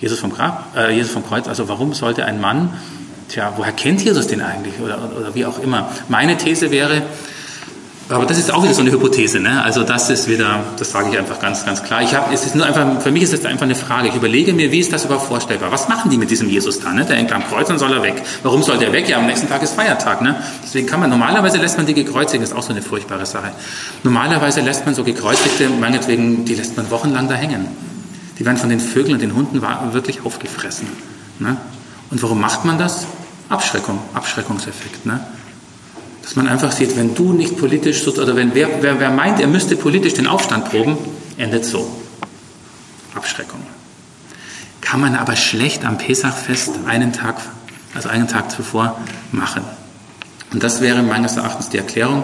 Jesus vom Grab, äh, Jesus vom Kreuz. Also warum sollte ein Mann, tja, woher kennt Jesus den eigentlich? Oder, oder wie auch immer. Meine These wäre, aber das ist auch wieder so eine Hypothese. Ne? Also das ist wieder, das sage ich einfach ganz, ganz klar. Ich hab, es ist nur einfach, für mich ist es einfach eine Frage. Ich überlege mir, wie ist das überhaupt vorstellbar? Was machen die mit diesem Jesus da? Ne? Der hängt am Kreuz und soll er weg. Warum soll der weg? Ja, am nächsten Tag ist Feiertag. Ne? Deswegen kann man, normalerweise lässt man die gekreuzigen, das ist auch so eine furchtbare Sache. Normalerweise lässt man so gekreuzigte, meinetwegen, die lässt man wochenlang da hängen. Die werden von den Vögeln und den Hunden wirklich aufgefressen. Ne? Und warum macht man das? Abschreckung, Abschreckungseffekt. Ne? Dass man einfach sieht, wenn du nicht politisch, oder wenn wer, wer, wer meint, er müsste politisch den Aufstand proben, endet so. Abschreckung. Kann man aber schlecht am Pesachfest einen Tag, also einen Tag zuvor machen. Und das wäre meines Erachtens die Erklärung.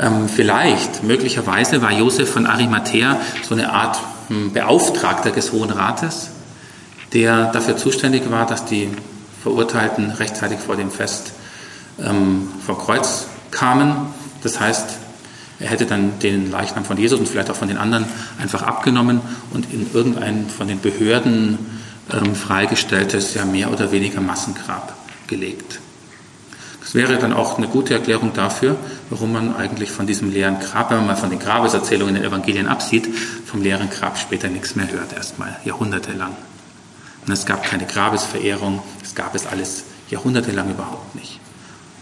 Ähm, vielleicht, möglicherweise war Josef von Arimathea so eine Art hm, Beauftragter des Hohen Rates, der dafür zuständig war, dass die Verurteilten rechtzeitig vor dem Fest ähm, vor Kreuz kamen. Das heißt, er hätte dann den Leichnam von Jesus und vielleicht auch von den anderen einfach abgenommen und in irgendein von den Behörden ähm, freigestelltes, ja mehr oder weniger Massengrab gelegt. Das wäre dann auch eine gute Erklärung dafür, warum man eigentlich von diesem leeren Grab, wenn man mal von den Grabeserzählungen in den Evangelien absieht, vom leeren Grab später nichts mehr hört, erstmal jahrhundertelang. Und es gab keine Grabesverehrung, es gab es alles jahrhundertelang überhaupt nicht.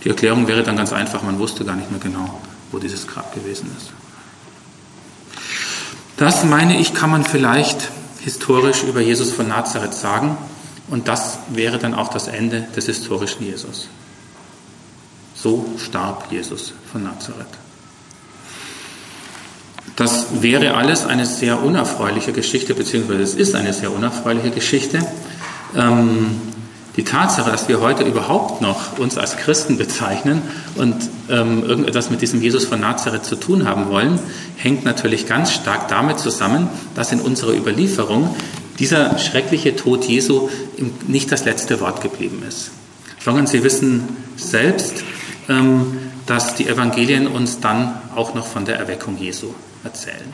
Die Erklärung wäre dann ganz einfach, man wusste gar nicht mehr genau, wo dieses Grab gewesen ist. Das meine ich, kann man vielleicht historisch über Jesus von Nazareth sagen und das wäre dann auch das Ende des historischen Jesus. So starb Jesus von Nazareth. Das wäre alles eine sehr unerfreuliche Geschichte, beziehungsweise es ist eine sehr unerfreuliche Geschichte. Ähm, Die Tatsache, dass wir heute überhaupt noch uns als Christen bezeichnen und ähm, irgendetwas mit diesem Jesus von Nazareth zu tun haben wollen, hängt natürlich ganz stark damit zusammen, dass in unserer Überlieferung dieser schreckliche Tod Jesu nicht das letzte Wort geblieben ist. Sondern Sie wissen selbst, ähm, dass die Evangelien uns dann auch noch von der Erweckung Jesu erzählen.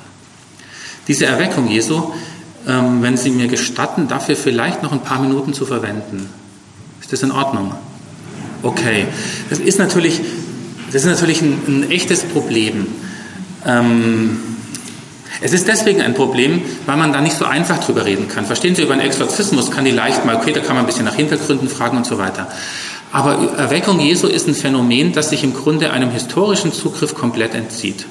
Diese Erweckung Jesu, ähm, wenn Sie mir gestatten, dafür vielleicht noch ein paar Minuten zu verwenden. Ist das in Ordnung? Okay. Das ist natürlich, das ist natürlich ein, ein echtes Problem. Ähm, es ist deswegen ein Problem, weil man da nicht so einfach drüber reden kann. Verstehen Sie, über einen Exorzismus kann die leicht mal, okay, da kann man ein bisschen nach Hintergründen fragen und so weiter. Aber Erweckung Jesu ist ein Phänomen, das sich im Grunde einem historischen Zugriff komplett entzieht.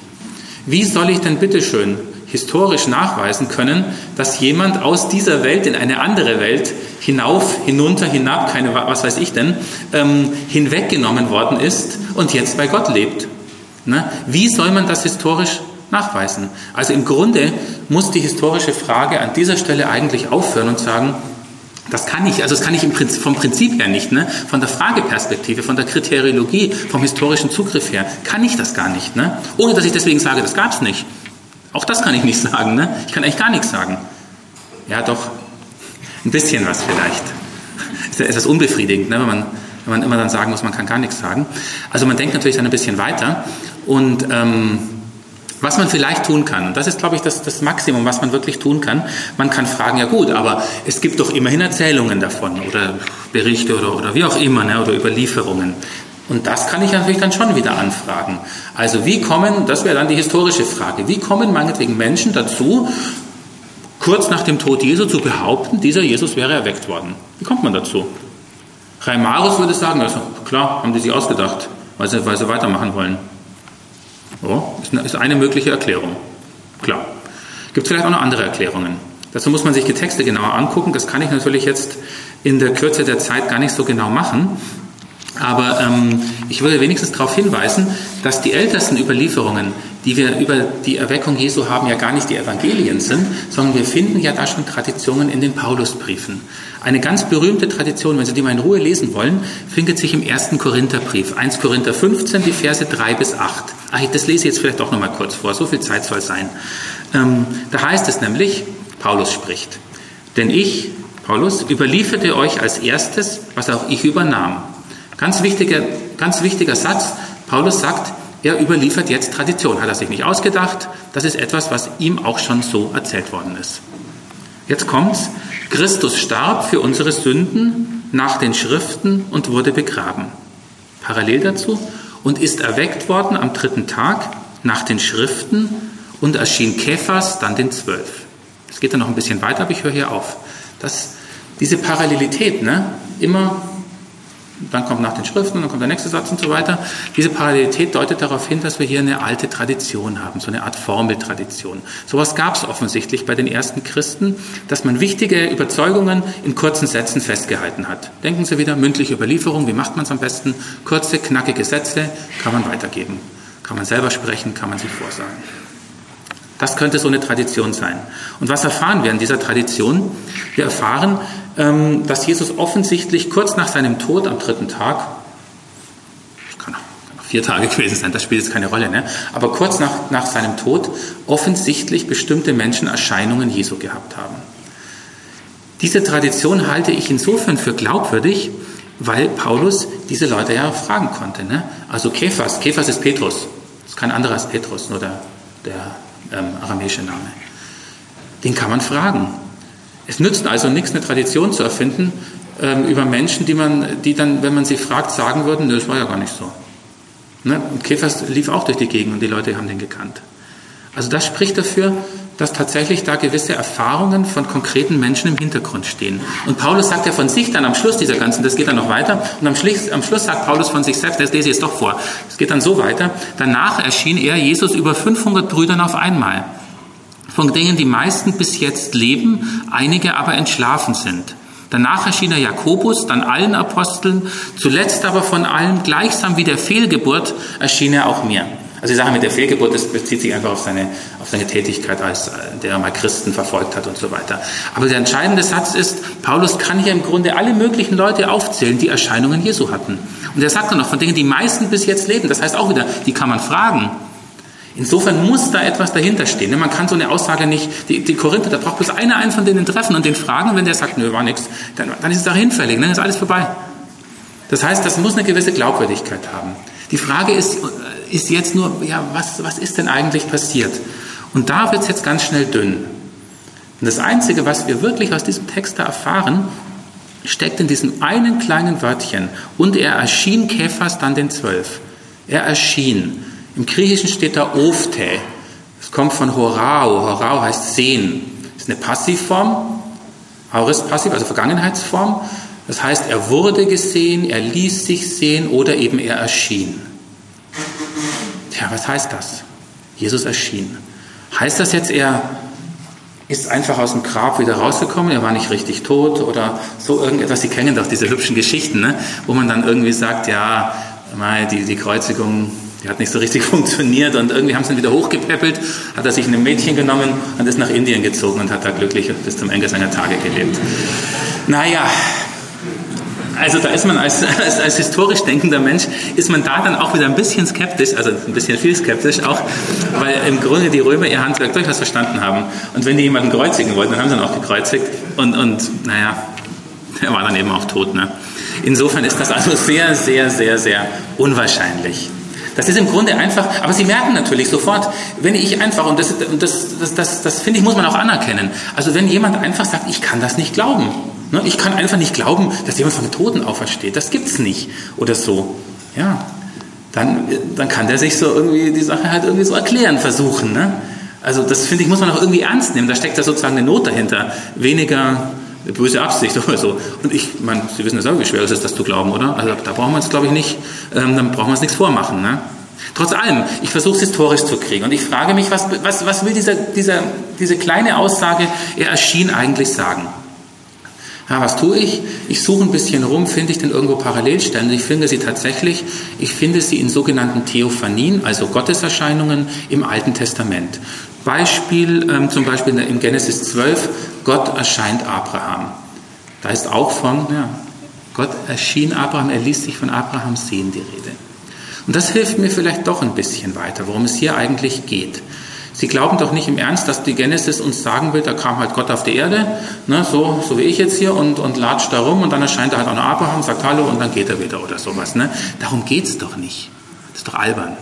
Wie soll ich denn bitteschön historisch nachweisen können, dass jemand aus dieser Welt in eine andere Welt hinauf, hinunter, hinab, keine, was weiß ich denn, ähm, hinweggenommen worden ist und jetzt bei Gott lebt? Ne? Wie soll man das historisch nachweisen? Also im Grunde muss die historische Frage an dieser Stelle eigentlich aufhören und sagen, das kann ich, also das kann ich Prinzip, vom Prinzip her nicht, ne? von der Frageperspektive, von der Kriteriologie, vom historischen Zugriff her, kann ich das gar nicht. Ne? Ohne dass ich deswegen sage, das gab es nicht. Auch das kann ich nicht sagen. Ne? Ich kann eigentlich gar nichts sagen. Ja, doch, ein bisschen was vielleicht. Ist etwas unbefriedigend, ne? wenn, man, wenn man immer dann sagen muss, man kann gar nichts sagen. Also man denkt natürlich dann ein bisschen weiter und ähm, was man vielleicht tun kann, und das ist, glaube ich, das, das Maximum, was man wirklich tun kann, man kann fragen, ja gut, aber es gibt doch immerhin Erzählungen davon oder Berichte oder, oder wie auch immer, ne, oder Überlieferungen. Und das kann ich natürlich dann schon wieder anfragen. Also wie kommen, das wäre dann die historische Frage, wie kommen meinetwegen Menschen dazu, kurz nach dem Tod Jesu zu behaupten, dieser Jesus wäre erweckt worden? Wie kommt man dazu? Reimarus würde sagen, also klar, haben die sich ausgedacht, weil sie, weil sie weitermachen wollen. Oh, ist eine mögliche Erklärung. Klar. Gibt es vielleicht auch noch andere Erklärungen? Dazu muss man sich die Texte genauer angucken. Das kann ich natürlich jetzt in der Kürze der Zeit gar nicht so genau machen. Aber ähm, ich würde wenigstens darauf hinweisen, dass die ältesten Überlieferungen, die wir über die Erweckung Jesu haben, ja gar nicht die Evangelien sind, sondern wir finden ja da schon Traditionen in den Paulusbriefen. Eine ganz berühmte Tradition, wenn Sie die mal in Ruhe lesen wollen, findet sich im ersten Korintherbrief, 1 Korinther 15, die Verse 3 bis 8. Ach, das lese ich jetzt vielleicht doch nochmal kurz vor, so viel Zeit soll sein. Ähm, da heißt es nämlich, Paulus spricht, denn ich, Paulus, überlieferte euch als erstes, was auch ich übernahm Ganz wichtiger, ganz wichtiger Satz. Paulus sagt, er überliefert jetzt Tradition. Hat er sich nicht ausgedacht. Das ist etwas, was ihm auch schon so erzählt worden ist. Jetzt kommt's. Christus starb für unsere Sünden nach den Schriften und wurde begraben. Parallel dazu und ist erweckt worden am dritten Tag nach den Schriften und erschien Kephas dann den Zwölf. Es geht dann noch ein bisschen weiter, aber ich höre hier auf. Das, diese Parallelität, ne? immer dann kommt nach den Schriften, dann kommt der nächste Satz und so weiter. Diese Parallelität deutet darauf hin, dass wir hier eine alte Tradition haben, so eine Art Formeltradition. Sowas gab es offensichtlich bei den ersten Christen, dass man wichtige Überzeugungen in kurzen Sätzen festgehalten hat. Denken Sie wieder, mündliche Überlieferung, wie macht man es am besten? Kurze, knackige Sätze kann man weitergeben. Kann man selber sprechen, kann man sich vorsagen. Das könnte so eine Tradition sein. Und was erfahren wir in dieser Tradition? Wir erfahren, ähm, dass Jesus offensichtlich kurz nach seinem Tod am dritten Tag, kann auch vier Tage gewesen sein, das spielt jetzt keine Rolle, ne? aber kurz nach, nach seinem Tod offensichtlich bestimmte Menschen Erscheinungen Jesu gehabt haben. Diese Tradition halte ich insofern für glaubwürdig, weil Paulus diese Leute ja fragen konnte. Ne? Also Kephas, Kephas ist Petrus, ist kein anderer als Petrus, nur der, der ähm, aramäische Name. Den kann man fragen. Es nützt also nichts, eine Tradition zu erfinden ähm, über Menschen, die, man, die dann, wenn man sie fragt, sagen würden, das war ja gar nicht so. Ne? Und Käfers lief auch durch die Gegend und die Leute haben den gekannt. Also das spricht dafür, dass tatsächlich da gewisse Erfahrungen von konkreten Menschen im Hintergrund stehen. Und Paulus sagt ja von sich dann am Schluss dieser ganzen, das geht dann noch weiter, und am Schluss, am Schluss sagt Paulus von sich selbst, das lese ich jetzt doch vor, es geht dann so weiter, danach erschien er Jesus über 500 Brüdern auf einmal, von denen die meisten bis jetzt leben, einige aber entschlafen sind. Danach erschien er Jakobus, dann allen Aposteln, zuletzt aber von allen, gleichsam wie der Fehlgeburt, erschien er auch mir. Also die Sache mit der Fehlgeburt, das bezieht sich einfach auf seine, auf seine Tätigkeit, als der er mal Christen verfolgt hat und so weiter. Aber der entscheidende Satz ist, Paulus kann hier im Grunde alle möglichen Leute aufzählen, die Erscheinungen Jesu hatten. Und er sagt dann noch von Dingen, die meisten bis jetzt leben. Das heißt auch wieder, die kann man fragen. Insofern muss da etwas dahinter stehen. Man kann so eine Aussage nicht, die, die Korinther, da braucht bloß einer einen von denen treffen und den fragen, und wenn der sagt, nö, war nichts, dann, dann ist es auch hinfällig, dann ist alles vorbei. Das heißt, das muss eine gewisse Glaubwürdigkeit haben. Die Frage ist, ist jetzt nur, ja, was, was ist denn eigentlich passiert? Und da wird es jetzt ganz schnell dünn. Und das Einzige, was wir wirklich aus diesem Text da erfahren, steckt in diesem einen kleinen Wörtchen. Und er erschien Käfers dann den Zwölf. Er erschien. Im Griechischen steht da Ofte. Es kommt von Horao. Horao heißt sehen. Das ist eine Passivform. Aorist passiv, also Vergangenheitsform. Das heißt, er wurde gesehen, er ließ sich sehen oder eben er erschien. Tja, was heißt das? Jesus erschien. Heißt das jetzt, er ist einfach aus dem Grab wieder rausgekommen, er war nicht richtig tot oder so irgendetwas? Sie kennen doch diese hübschen Geschichten, ne? wo man dann irgendwie sagt, ja, die, die Kreuzigung, die hat nicht so richtig funktioniert und irgendwie haben sie ihn wieder hochgepäppelt, hat er sich ein Mädchen genommen und ist nach Indien gezogen und hat da glücklich bis zum Ende seiner Tage gelebt. Naja, also da ist man als, als, als, historisch denkender Mensch, ist man da dann auch wieder ein bisschen skeptisch, also ein bisschen viel skeptisch auch, weil im Grunde die Römer ihr Handwerk durchaus verstanden haben. Und wenn die jemanden kreuzigen wollten, dann haben sie ihn auch gekreuzigt. Und, und naja, er war dann eben auch tot. Ne? Insofern ist das also sehr, sehr, sehr, sehr unwahrscheinlich. Das ist im Grunde einfach, aber Sie merken natürlich sofort, wenn ich einfach, und das, das, das, das, das finde ich, muss man auch anerkennen, also wenn jemand einfach sagt, ich kann das nicht glauben, Ne? Ich kann einfach nicht glauben, dass jemand von den Toten aufersteht. Das gibt's nicht. Oder so. Ja. Dann, dann kann der sich so irgendwie die Sache halt irgendwie so erklären versuchen. Ne? Also das finde ich, muss man auch irgendwie ernst nehmen. Da steckt da sozusagen eine Not dahinter. Weniger eine böse Absicht oder so. Und ich, meine, Sie wissen ja selber, wie schwer es ist, das zu glauben, oder? Also da brauchen wir uns, glaube ich, nicht, ähm, dann brauchen wir uns nichts vormachen. Ne? Trotz allem, ich versuche es historisch zu kriegen. Und ich frage mich, was, was, was will dieser, dieser, diese kleine Aussage, er erschien eigentlich sagen? Ja, was tue ich? Ich suche ein bisschen rum, finde ich denn irgendwo Parallelstellen? Ich finde sie tatsächlich, ich finde sie in sogenannten Theophanien, also Gotteserscheinungen im Alten Testament. Beispiel ähm, zum Beispiel im Genesis 12, Gott erscheint Abraham. Da ist auch von, ja, Gott erschien Abraham, er ließ sich von Abraham sehen, die Rede. Und das hilft mir vielleicht doch ein bisschen weiter, worum es hier eigentlich geht. Sie glauben doch nicht im Ernst, dass die Genesis uns sagen will, da kam halt Gott auf die Erde, ne, so, so wie ich jetzt hier, und, und latscht da rum und dann erscheint er halt auch noch Abraham, sagt Hallo und dann geht er wieder oder sowas. Ne? Darum geht's doch nicht. Das ist doch albern.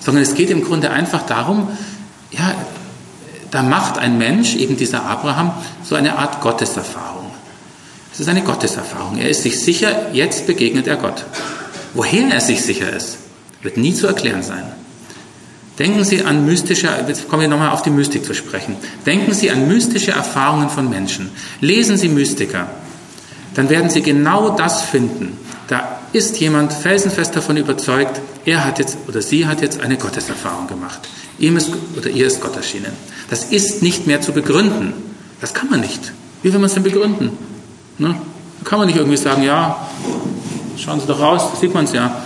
Sondern es geht im Grunde einfach darum, ja, da macht ein Mensch, eben dieser Abraham, so eine Art Gotteserfahrung. Es ist eine Gotteserfahrung. Er ist sich sicher, jetzt begegnet er Gott. Woher er sich sicher ist, wird nie zu erklären sein. Denken Sie an mystische, jetzt kommen wir nochmal auf die Mystik zu sprechen. Denken Sie an mystische Erfahrungen von Menschen. Lesen Sie Mystiker. Dann werden Sie genau das finden. Da ist jemand felsenfest davon überzeugt, er hat jetzt oder sie hat jetzt eine Gotteserfahrung gemacht. Ihm ist oder ihr ist Gott erschienen. Das ist nicht mehr zu begründen. Das kann man nicht. Wie will man es denn begründen? Ne? Kann man nicht irgendwie sagen, ja, schauen Sie doch raus, sieht man es ja.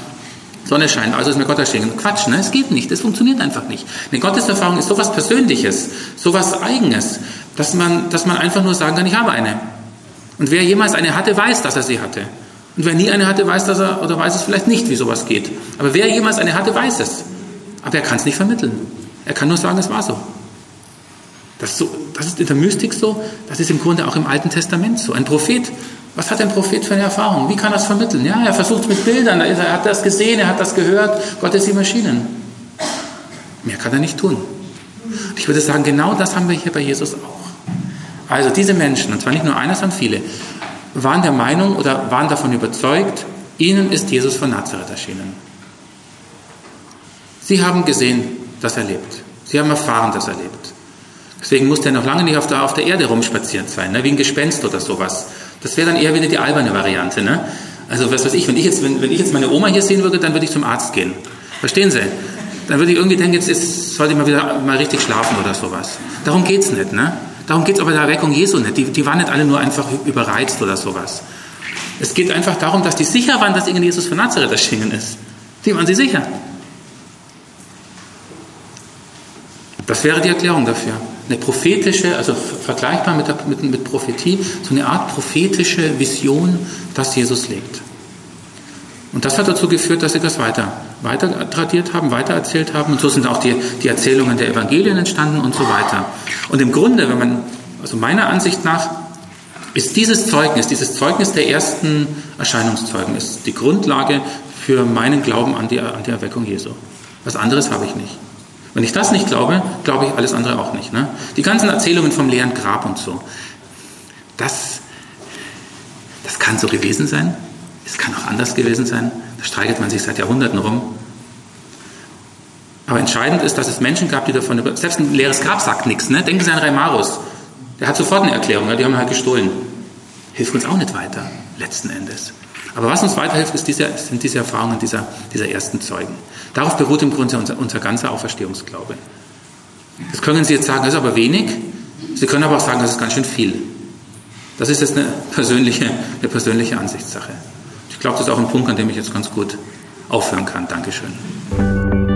Sonne scheint, also ist mir Gott erschienen. Quatsch, ne? Es geht nicht, es funktioniert einfach nicht. Eine Gotteserfahrung ist sowas Persönliches, sowas Eigenes, dass man, dass man einfach nur sagen kann, ich habe eine. Und wer jemals eine hatte, weiß, dass er sie hatte. Und wer nie eine hatte, weiß, dass er, oder weiß es vielleicht nicht, wie sowas geht. Aber wer jemals eine hatte, weiß es. Aber er kann es nicht vermitteln. Er kann nur sagen, es war so. Das ist, so, das ist in der Mystik so, das ist im Grunde auch im Alten Testament so. Ein Prophet was hat ein Prophet für eine Erfahrung? Wie kann er das vermitteln? Ja, er versucht mit Bildern, er hat das gesehen, er hat das gehört, Gott ist ihm erschienen. Mehr kann er nicht tun. ich würde sagen, genau das haben wir hier bei Jesus auch. Also diese Menschen, und zwar nicht nur einer, sondern viele, waren der Meinung oder waren davon überzeugt, ihnen ist Jesus von Nazareth erschienen. Sie haben gesehen, dass er lebt. Sie haben erfahren, dass er lebt. Deswegen musste er noch lange nicht auf der, auf der Erde rumspaziert sein, ne, wie ein Gespenst oder sowas. Das wäre dann eher wieder die alberne Variante. Ne? Also was weiß ich, wenn ich, jetzt, wenn, wenn ich jetzt meine Oma hier sehen würde, dann würde ich zum Arzt gehen. Verstehen Sie? Dann würde ich irgendwie denken, jetzt ist, sollte ich mal wieder mal richtig schlafen oder sowas. Darum geht es nicht. Ne? Darum geht es bei der Erweckung Jesu nicht. Die, die waren nicht alle nur einfach überreizt oder sowas. Es geht einfach darum, dass die sicher waren, dass ihnen Jesus von Nazareth erschienen ist. Die waren sie sicher. Das wäre die Erklärung dafür. Eine prophetische, also vergleichbar mit, der, mit, mit Prophetie, so eine Art prophetische Vision, dass Jesus lebt. Und das hat dazu geführt, dass sie das weiter, weiter tradiert haben, weiter erzählt haben. Und so sind auch die, die Erzählungen der Evangelien entstanden und so weiter. Und im Grunde, wenn man, also meiner Ansicht nach, ist dieses Zeugnis, dieses Zeugnis der ersten Erscheinungszeugen, ist die Grundlage für meinen Glauben an die, an die Erweckung Jesu. Was anderes habe ich nicht. Wenn ich das nicht glaube, glaube ich alles andere auch nicht. Ne? Die ganzen Erzählungen vom leeren Grab und so, das, das kann so gewesen sein. Es kann auch anders gewesen sein. Da streitet man sich seit Jahrhunderten rum. Aber entscheidend ist, dass es Menschen gab, die davon über. Selbst ein leeres Grab sagt nichts. Ne? Denken Sie an Reimarus. Der hat sofort eine Erklärung. Ja? Die haben halt gestohlen. Hilft uns auch nicht weiter, letzten Endes. Aber was uns weiterhilft, ist diese, sind diese Erfahrungen dieser, dieser ersten Zeugen. Darauf beruht im Grunde unser, unser ganzer Auferstehungsglaube. Das können Sie jetzt sagen, das ist aber wenig. Sie können aber auch sagen, das ist ganz schön viel. Das ist jetzt eine persönliche, eine persönliche Ansichtssache. Ich glaube, das ist auch ein Punkt, an dem ich jetzt ganz gut aufhören kann. Dankeschön.